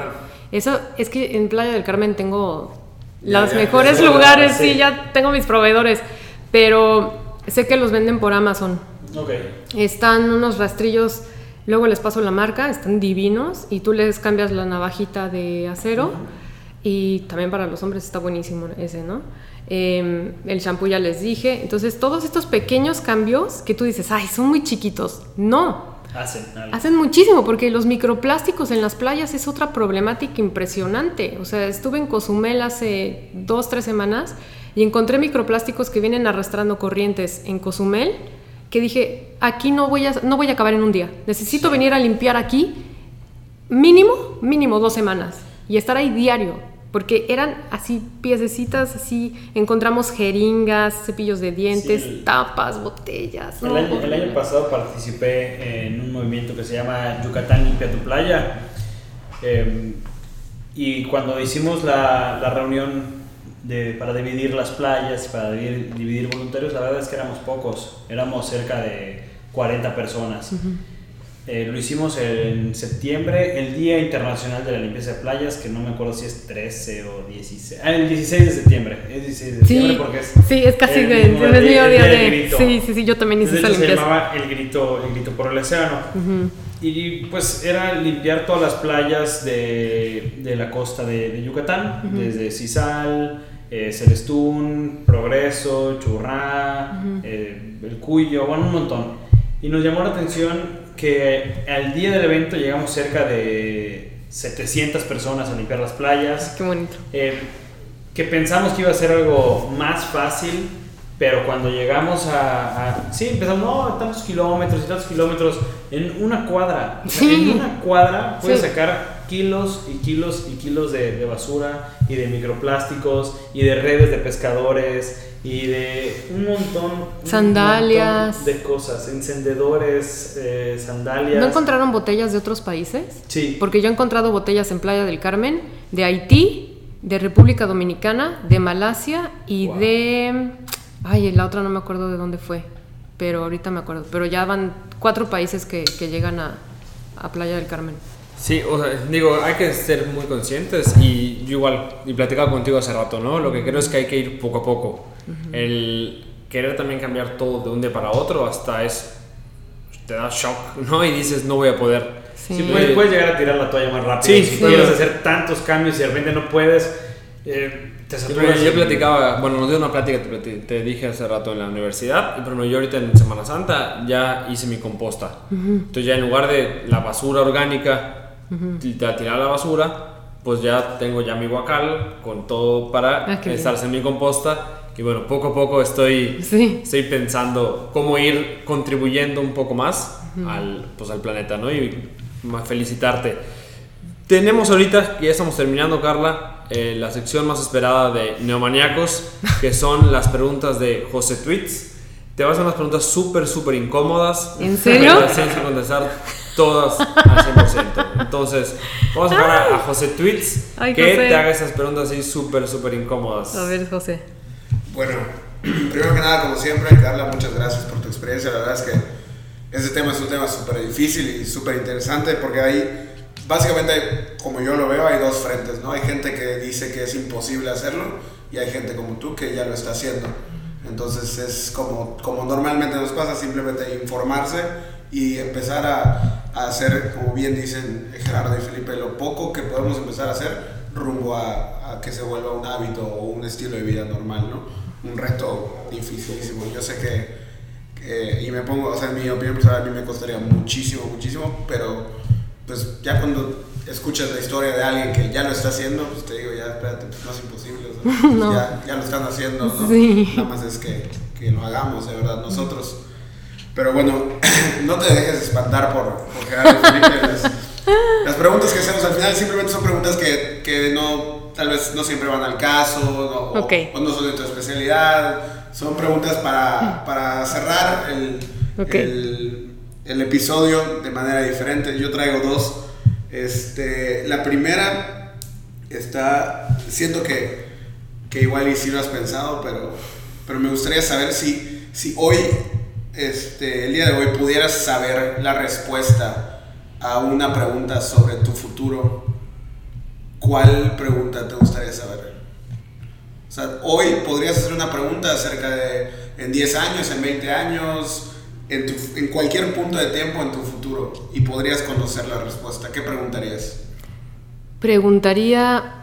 Eso es que en Playa del Carmen tengo los mejores lugares, sí. ya tengo mis proveedores, pero sé que los venden por Amazon. Están unos rastrillos, luego les paso la marca, están divinos y tú les cambias la navajita de acero y también para los hombres está buenísimo ese, ¿no? Em, el shampoo ya les dije. Entonces, todos estos pequeños cambios que tú dices, ay, son muy chiquitos. No. Hacen, Hacen muchísimo, porque los microplásticos en las playas es otra problemática impresionante. O sea, estuve en Cozumel hace dos, tres semanas y encontré microplásticos que vienen arrastrando corrientes en Cozumel que dije, aquí no voy a, no voy a acabar en un día. Necesito venir a limpiar aquí mínimo, mínimo dos semanas y estar ahí diario porque eran así piececitas, así encontramos jeringas, cepillos de dientes, tapas, botellas. El, año, pasado participé en un movimiento que se llama Yucatán Limpia tu Playa. Em, y cuando hicimos la, la reunión de, para dividir las playas, para dividir, voluntarios, la verdad es que éramos pocos, éramos cerca de 40 personas. Eh, lo hicimos en septiembre, el Día Internacional de la Limpieza de Playas, que no me acuerdo si es 13 o 16. Ah, el 16 de septiembre. Es 16 de septiembre Sí, porque es. sí, es casi el el, mismo mi día- el día de... grito. Sí, sí, sí, yo también hice De esa hecho, se limpieza. llamaba el grito, el grito por el océano. Y pues era limpiar todas las playas de, de la costa de, de Yucatán, desde Cisal, eh, Celestún, Progreso, Churrá, eh, El Cuyo, bueno, un montón. Y nos llamó la atención que al día del evento llegamos cerca de 700 personas a limpiar las playas. Qué bonito. Eh, que pensamos que iba a ser algo más fácil, pero cuando llegamos a... a- sí, empezamos, no, tantos kilómetros y tantos kilómetros en una cuadra. O sea, Sí. En una cuadra puedes Sí. sacar kilos y kilos y kilos de, de basura y de microplásticos y de redes de pescadores y de un montón, un Sandalias. montón de cosas, encendedores, eh, sandalias. ¿No encontraron botellas de otros países? Sí. Porque yo he encontrado botellas en Playa del Carmen, de Haití, de República Dominicana, de Malasia y Wow. de... Ay, la otra no me acuerdo de dónde fue, pero ahorita me acuerdo. Pero ya van cuatro países que, que llegan a, a Playa del Carmen. Sí, o sea, digo, hay que ser muy conscientes y yo igual, y platicaba contigo hace rato, ¿no? Lo que creo es que hay que ir poco a poco. El querer también cambiar todo de un día para otro hasta es, te da shock, ¿no? Y dices, no voy a poder. Sí. Sí, puedes, puedes llegar a tirar la toalla más rápido. Sí, si sí. quieres hacer tantos cambios y de repente no puedes, eh, te saturas. yo platicaba, bueno, nos dio una plática, te, te dije hace rato en la universidad, y pero yo ahorita en Semana Santa ya hice mi composta. Entonces ya en lugar de la basura orgánica, de tirar la basura, pues ya tengo ya mi guacal con todo para Ah, en mi composta. Y bueno, poco a poco estoy, Sí. estoy pensando cómo ir contribuyendo un poco más al, pues, al planeta, ¿no? Y felicitarte. Tenemos ahorita, ya estamos terminando, Carla, eh, la sección más esperada de Neomaniacos, que son las preguntas de José Tweets. Te vas a hacer unas preguntas súper, súper incómodas. ¿En serio? Pero tienes que contestar todas al 100%. Entonces, vamos a dejar a, a José Tweets Ay, que José. te haga esas preguntas así súper, súper incómodas. A ver, José. Bueno, <clears throat> primero que nada, como siempre, Carla, muchas gracias por tu experiencia. La verdad es que este tema es un tema súper difícil y súper interesante porque hay, básicamente, como yo lo veo, hay dos frentes, ¿no? Hay gente que dice que es imposible hacerlo y hay gente como tú que ya lo está haciendo. Entonces es como, como normalmente nos pasa, simplemente informarse y empezar a, a hacer, como bien dicen Gerardo y Felipe, lo poco que podemos empezar a hacer rumbo a, a que se vuelva un hábito o un estilo de vida normal, ¿no? Un reto dificilísimo. Yo sé que, y me pongo, o sea, en mi opinión personal, a mí me costaría muchísimo, muchísimo, pero pues ya cuando escuchas la historia de alguien que ya lo está haciendo, pues te digo, ya, espérate, pues no es imposible, o sea, <laughs> pues, No. ya, ya lo están haciendo, ¿no? Sí. Nada más es que, que lo hagamos, de verdad, nosotros. Pero bueno, <clears throat> no te dejes espantar por, por Gerardo Felipe. <laughs> Las, las preguntas que hacemos al final simplemente son preguntas que, que no, tal vez no siempre van al caso no- o, o no son de tu especialidad. Son preguntas para, para cerrar el, Ok. el, el episodio de manera diferente. Yo traigo dos. Este, la primera está, siento que, que igual y lo has pensado, pero, pero me gustaría saber si, si hoy, este, el día de hoy, pudieras saber la respuesta a una pregunta sobre tu futuro, ¿cuál pregunta te gustaría saber? O sea, hoy podrías hacer una pregunta acerca de en 10 años, en 20 años, en, cualquier punto de tiempo en tu futuro y podrías conocer la respuesta. ¿Qué preguntarías? Preguntaría,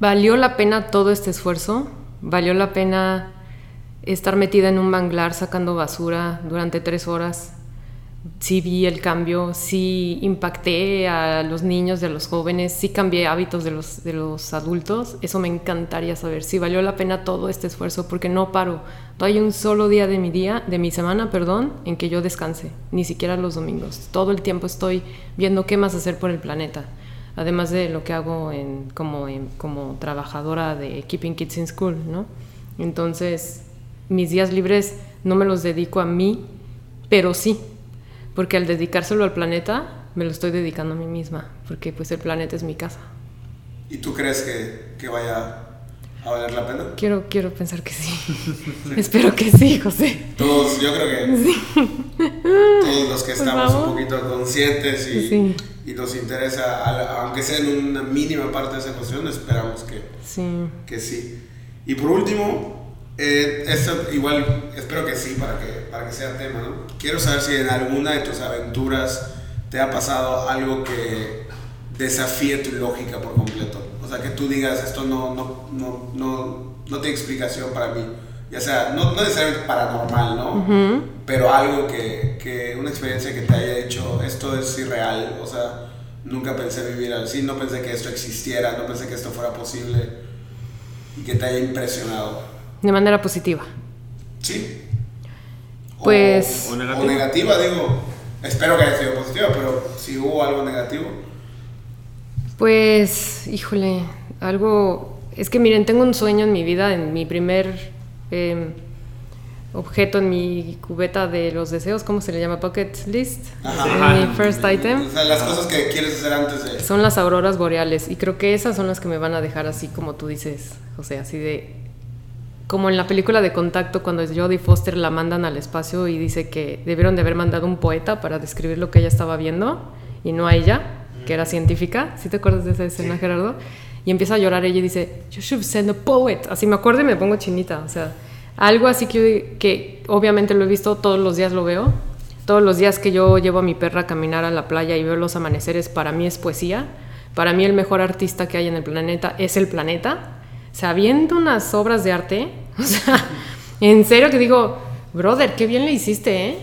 ¿valió la pena todo este esfuerzo? ¿Valió la pena estar metida en un manglar sacando basura durante tres horas? Sí vi el cambio, sí impacté a los niños, de los jóvenes, sí cambié hábitos de los, de los adultos. Eso me encantaría saber, si valió la pena todo este esfuerzo, porque no paro. No hay un solo día de mi día, de mi semana, perdón, en que yo descanse, ni siquiera los domingos. Todo el tiempo estoy viendo qué más hacer por el planeta además de lo que hago en, como, en- como trabajadora de Keeping Kids in School, ¿no? Entonces, mis días libres no me los dedico a mí, pero sí, porque al dedicárselo al planeta, me lo estoy dedicando a mí misma, porque pues el planeta es mi casa. ¿Y tú crees que, que vaya a valer la pena? Quiero, quiero pensar que sí. <laughs> Espero que sí, José. Todos, yo creo que. Todos somos los que estamos un poquito conscientes y, Sí. y nos interesa, la- aunque sea en una mínima parte de esa cuestión, esperamos que, Sí. que sí. Y por último, eh, esto igual espero que sí para que, para que sea tema, ¿no? Quiero saber si en alguna de tus aventuras te ha pasado algo que desafíe tu lógica por completo. O sea, que tú digas, esto no, no, no, no, no tiene explicación para mí. Ya sea, no, no necesariamente paranormal, ¿no? Pero algo que, que, una experiencia que te haya hecho, esto es irreal. O sea, nunca pensé vivir así, no pensé que esto existiera, no pensé que esto fuera posible y que te haya impresionado. De manera positiva. Sí. O- Pues- O, o negativa. negativa, digo. Espero que haya sido positiva, pero si hubo algo negativo. Pues, híjole, algo... Es que miren, tengo un sueño en mi vida, en mi primer eh, objeto, en mi cubeta de los deseos, ¿cómo se le llama? Bucket list. Ajá. En mi first item. O sea, las cosas que quieres hacer antes de. Son las auroras boreales y creo que esas son las que me van a dejar así como tú dices, o sea, así de como en la película de Contacto cuando Jodie Foster la mandan al espacio y dice que debieron de haber mandado un poeta para describir lo que ella estaba viendo y no a ella, que era científica. ¿Sí te acuerdas de esa escena, Gerardo? Y empieza a llorar ella y dice, "You should send a poet." Así me acuerdo y me pongo chinita, o sea, algo así que, que obviamente lo he visto todos los días lo veo. Todos los días que yo llevo a mi perra a caminar a la playa y veo los amaneceres, para mí es poesía. Para mí el mejor artista que hay en el planeta es el planeta. O sea, viendo unas obras de arte, <laughs> o sea, en serio que digo, brother, qué bien le hiciste, ¿eh?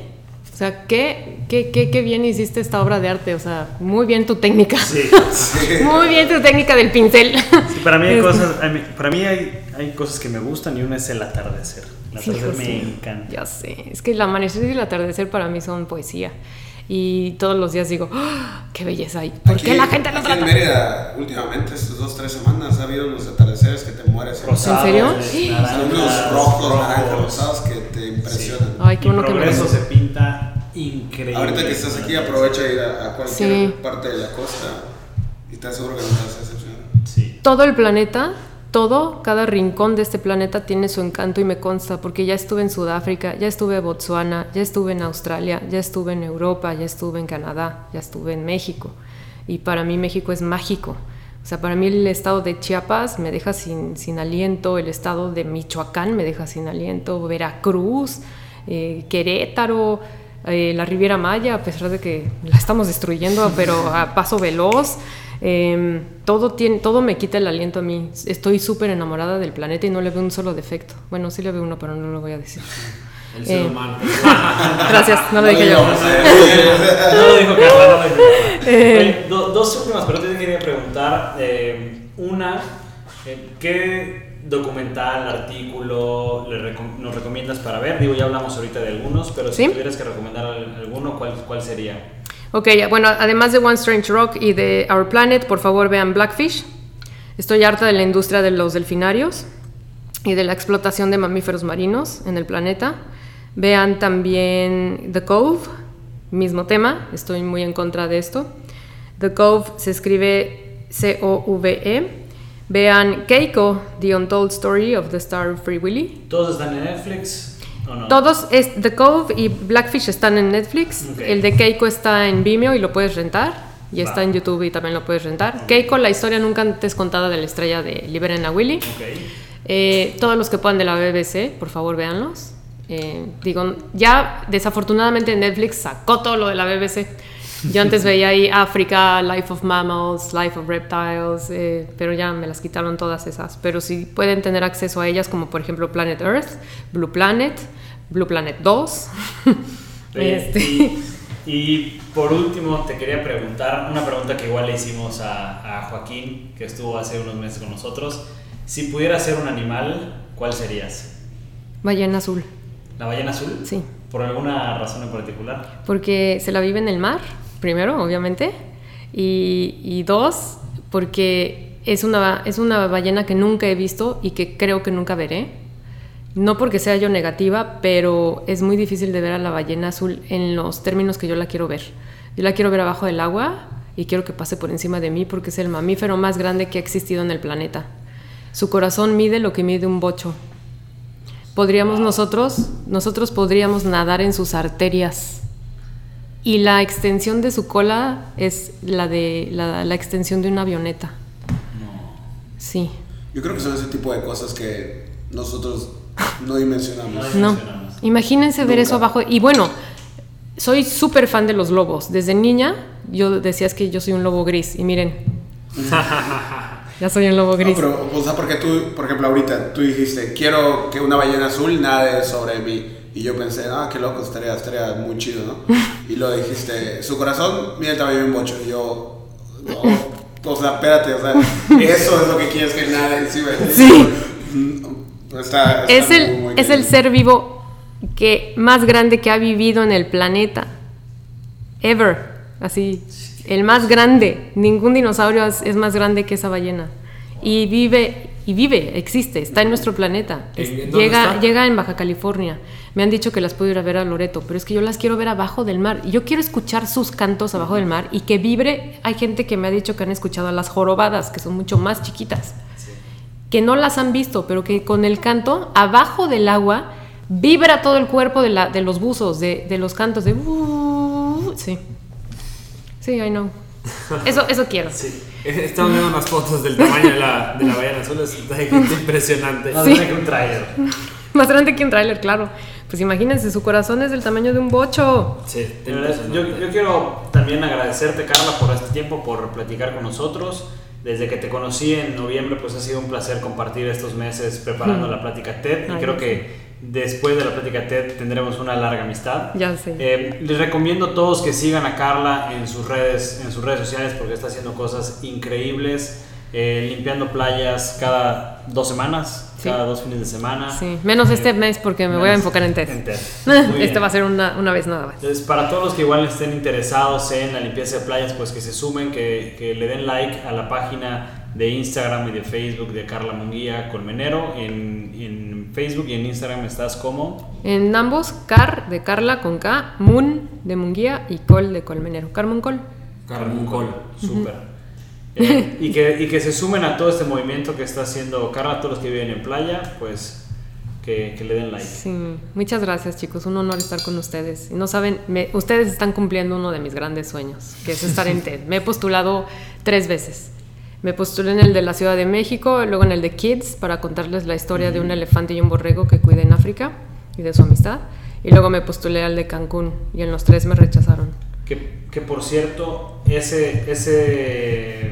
O sea, qué, qué, qué, qué bien hiciste esta obra de arte, o sea, muy bien tu técnica. Sí. <laughs> Muy bien tu técnica del pincel. Sí, para mí hay Es- cosas, para mí hay, hay cosas que me gustan y una es el atardecer. El atardecer me encanta. Ya sé, es que el amanecer y el atardecer para mí son poesía. Y todos los días digo, ¡Ah! ¡qué belleza hay! ¿Por Aquí- qué la gente aquí trata? En Mérida, últimamente, estas dos, tres semanas, ha habido unos atardeceres que te mueres. Rosados, serio? eh, Son unos rojos, naranjas, rosados que te impresionan. Ay, qué bueno que me se pinta increíble. Ahorita que estás aquí, aprovecha ir a, a cualquier Sí. parte de la costa y te aseguro que no te vas a decepcionar. Sí. Todo el planeta, todo, cada rincón de este planeta tiene su encanto y me consta, porque ya estuve en Sudáfrica, ya estuve en Botswana, ya estuve en Australia, ya estuve en Europa, ya estuve en Canadá, ya estuve en México. Y para mí México es mágico. O sea, para mí el estado de Chiapas me deja sin, sin aliento, el estado de Michoacán me deja sin aliento, Veracruz, eh, Querétaro, eh, la Riviera Maya, a pesar de que la estamos destruyendo, pero a paso veloz. Eh, todo, tiene, todo me quita el aliento a mí. Estoy súper enamorada del planeta y no le veo un solo defecto. Bueno, sí le veo uno, pero no lo voy a decir. <laughs> El ser Eh, humano. <laughs> Gracias, no lo dije yo. <laughs> No lo dijo Carla, no lo dijo. Eh. Oye, do- dos últimas preguntas que quería preguntar. Eh, una, ¿qué documental, artículo le recom- nos recomiendas para ver? Digo, ya hablamos ahorita de algunos, pero si ¿Sí? tuvieras que recomendar al- alguno, ¿cuál, cuál sería? Ok, bueno, además de One Strange Rock y de Our Planet, por favor vean Blackfish. Estoy harta de la industria de los delfinarios y de la explotación de mamíferos marinos en el planeta. Vean también The Cove, mismo tema, estoy muy en contra de esto. The Cove se escribe C-O-V-E. Vean Keiko, The Untold Story of the Star Free Willy. ¿Todos están en Netflix o no? Todos, es, The Cove y Blackfish están en Netflix. El de Keiko está en Vimeo y lo puedes rentar. Y Va. está en YouTube y también lo puedes rentar. Keiko, la historia nunca antes contada de la estrella de Liberen a Willy. Eh, todos los que puedan de la BBC, por favor, véanlos. Eh, digo, ya desafortunadamente Netflix sacó todo lo de la BBC. Yo antes veía ahí África, Life of Mammals, Life of Reptiles, eh, pero ya me las quitaron todas esas. Pero si pueden tener acceso a ellas, como por ejemplo Planet Earth, Blue Planet, Blue Planet 2. <laughs> Oye, Este, y, y por último, te quería preguntar una pregunta que igual le hicimos a, a Joaquín, que estuvo hace unos meses con nosotros. Si pudieras ser un animal, ¿cuál serías? Ballena azul, ¿La ballena azul? sí. ¿Por alguna razón en particular? Porque se la vive en el mar, primero, obviamente. Y, y dos, porque es una, es una ballena que nunca he visto y que creo que nunca veré. No porque sea yo negativa, pero es muy difícil de ver a la ballena azul en los términos que yo la quiero ver. Yo la quiero ver abajo del agua y quiero que pase por encima de mí porque es el mamífero más grande que ha existido en el planeta. Su corazón mide lo que mide un bocho. Podríamos nosotros, nosotros podríamos nadar en sus arterias. Y la extensión de su cola es la de la, la extensión de una avioneta. Sí. Yo creo que son ese tipo de cosas que nosotros no dimensionamos. No. Imagínense ver Nunca. eso abajo. Y bueno, soy súper fan de los lobos. Desde niña yo decía es que yo soy un lobo gris. Y miren, <laughs> ya soy un lobo No, gris. pero, o sea, porque tú, por ejemplo, ahorita tú dijiste, quiero que una ballena azul nade sobre mí. Y yo pensé, ah, qué loco, estaría, estaría muy chido, ¿no? Y luego dijiste, su corazón, mira el tamaño de un bocho. Y yo, no, o sea, espérate, o sea, eso es lo que quieres que nade encima. Sí. Mm, Está, está es muy, el, muy es el ser vivo que más grande que ha vivido en el planeta. Ever. Así. El más grande. Ningún dinosaurio es, es más grande que esa ballena. Y vive, y vive, existe, está en nuestro planeta. ¿En- Es- en dónde llega, en Baja California. Me han dicho que las puedo ir a ver a Loreto, pero es que yo las quiero ver abajo del mar. Yo quiero escuchar sus cantos abajo del mar y que vibre. Hay gente que me ha dicho que han escuchado a las jorobadas, que son mucho más chiquitas que no las han visto, pero que con el canto, abajo del agua, vibra todo el cuerpo de, la, de los buzos, de, de los cantos, de... "Uh", sí. Sí, I know. <laughs> Eso, eso quiero. Sí. Estamos viendo unas fotos del tamaño de la, de la ballena azul, es impresionante. Más Sí. grande que un trailer. <laughs> Más grande que un tráiler, claro. Pues imagínense, su corazón es del tamaño de un bocho. Sí, Yo, yo quiero también agradecerte, Carla, por este tiempo, por platicar con nosotros. Desde que te conocí en noviembre, pues ha sido un placer compartir estos meses preparando la plática TED. Y Ay, creo sí. que después de la plática TED tendremos una larga amistad. Ya sé. Eh, les recomiendo a todos que sigan a Carla en sus redes, en sus redes sociales porque está haciendo cosas increíbles, eh, limpiando playas cada dos semanas, Sí. cada dos fines de semana. Sí, menos Eh, este mes porque me voy a enfocar en TED. En TED. <laughs> Este va a ser una, una vez nada más. Entonces, para todos los que igual estén interesados en la limpieza de playas, pues que se sumen, que, que le den like a la página de Instagram y de Facebook de Carla Munguía Colmenero. En, en Facebook y en Instagram estás como En ambos, Car de Carla con K, Moon de Munguía y Col de Colmenero. Carmen Col. Carmen Col. Súper. <laughs> Eh, y, que, y que se sumen a todo este movimiento que está haciendo Carla, a todos los que viven en playa, pues que, que le den like. Sí, muchas gracias chicos, un honor estar con ustedes. Y no saben, me- ustedes están cumpliendo uno de mis grandes sueños, que es estar en <laughs> TED. Me he postulado tres veces. Me postulé en el de la Ciudad de México, luego en el de Kids para contarles la historia de un elefante y un borrego que cuida en África y de su amistad. Y luego me postulé al de Cancún y en los tres me rechazaron. Que, que por cierto, ese, ese,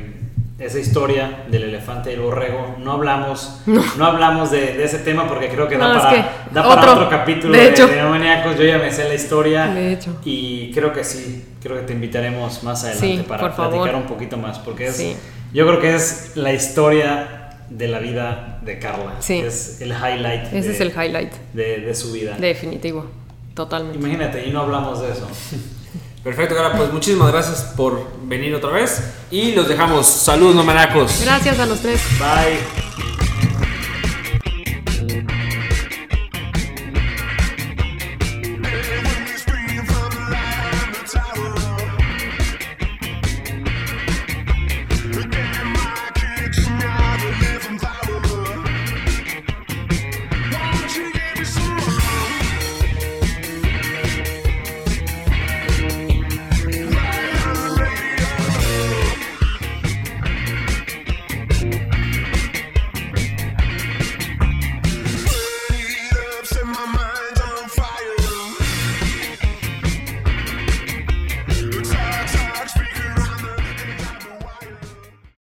esa historia del elefante y el borrego, no hablamos, <laughs> no. hablamos de, de ese tema porque creo que da, No, es para, que da para otro, otro, capítulo de de, hecho. de Maníacos. Yo ya me sé la historia. De hecho. Y creo que sí, creo que te invitaremos más adelante Sí, para por favor. platicar un poquito más porque es, Sí. Yo creo que es la historia de la vida de Carla. Sí. Es el highlight Ese de, es el highlight, de, de su vida. definitivo, totalmente. Imagínate, y no hablamos de eso. <laughs> Perfecto, Carla, pues muchísimas gracias por venir otra vez y los dejamos. Saludos, no manacos. Gracias a los tres. Bye.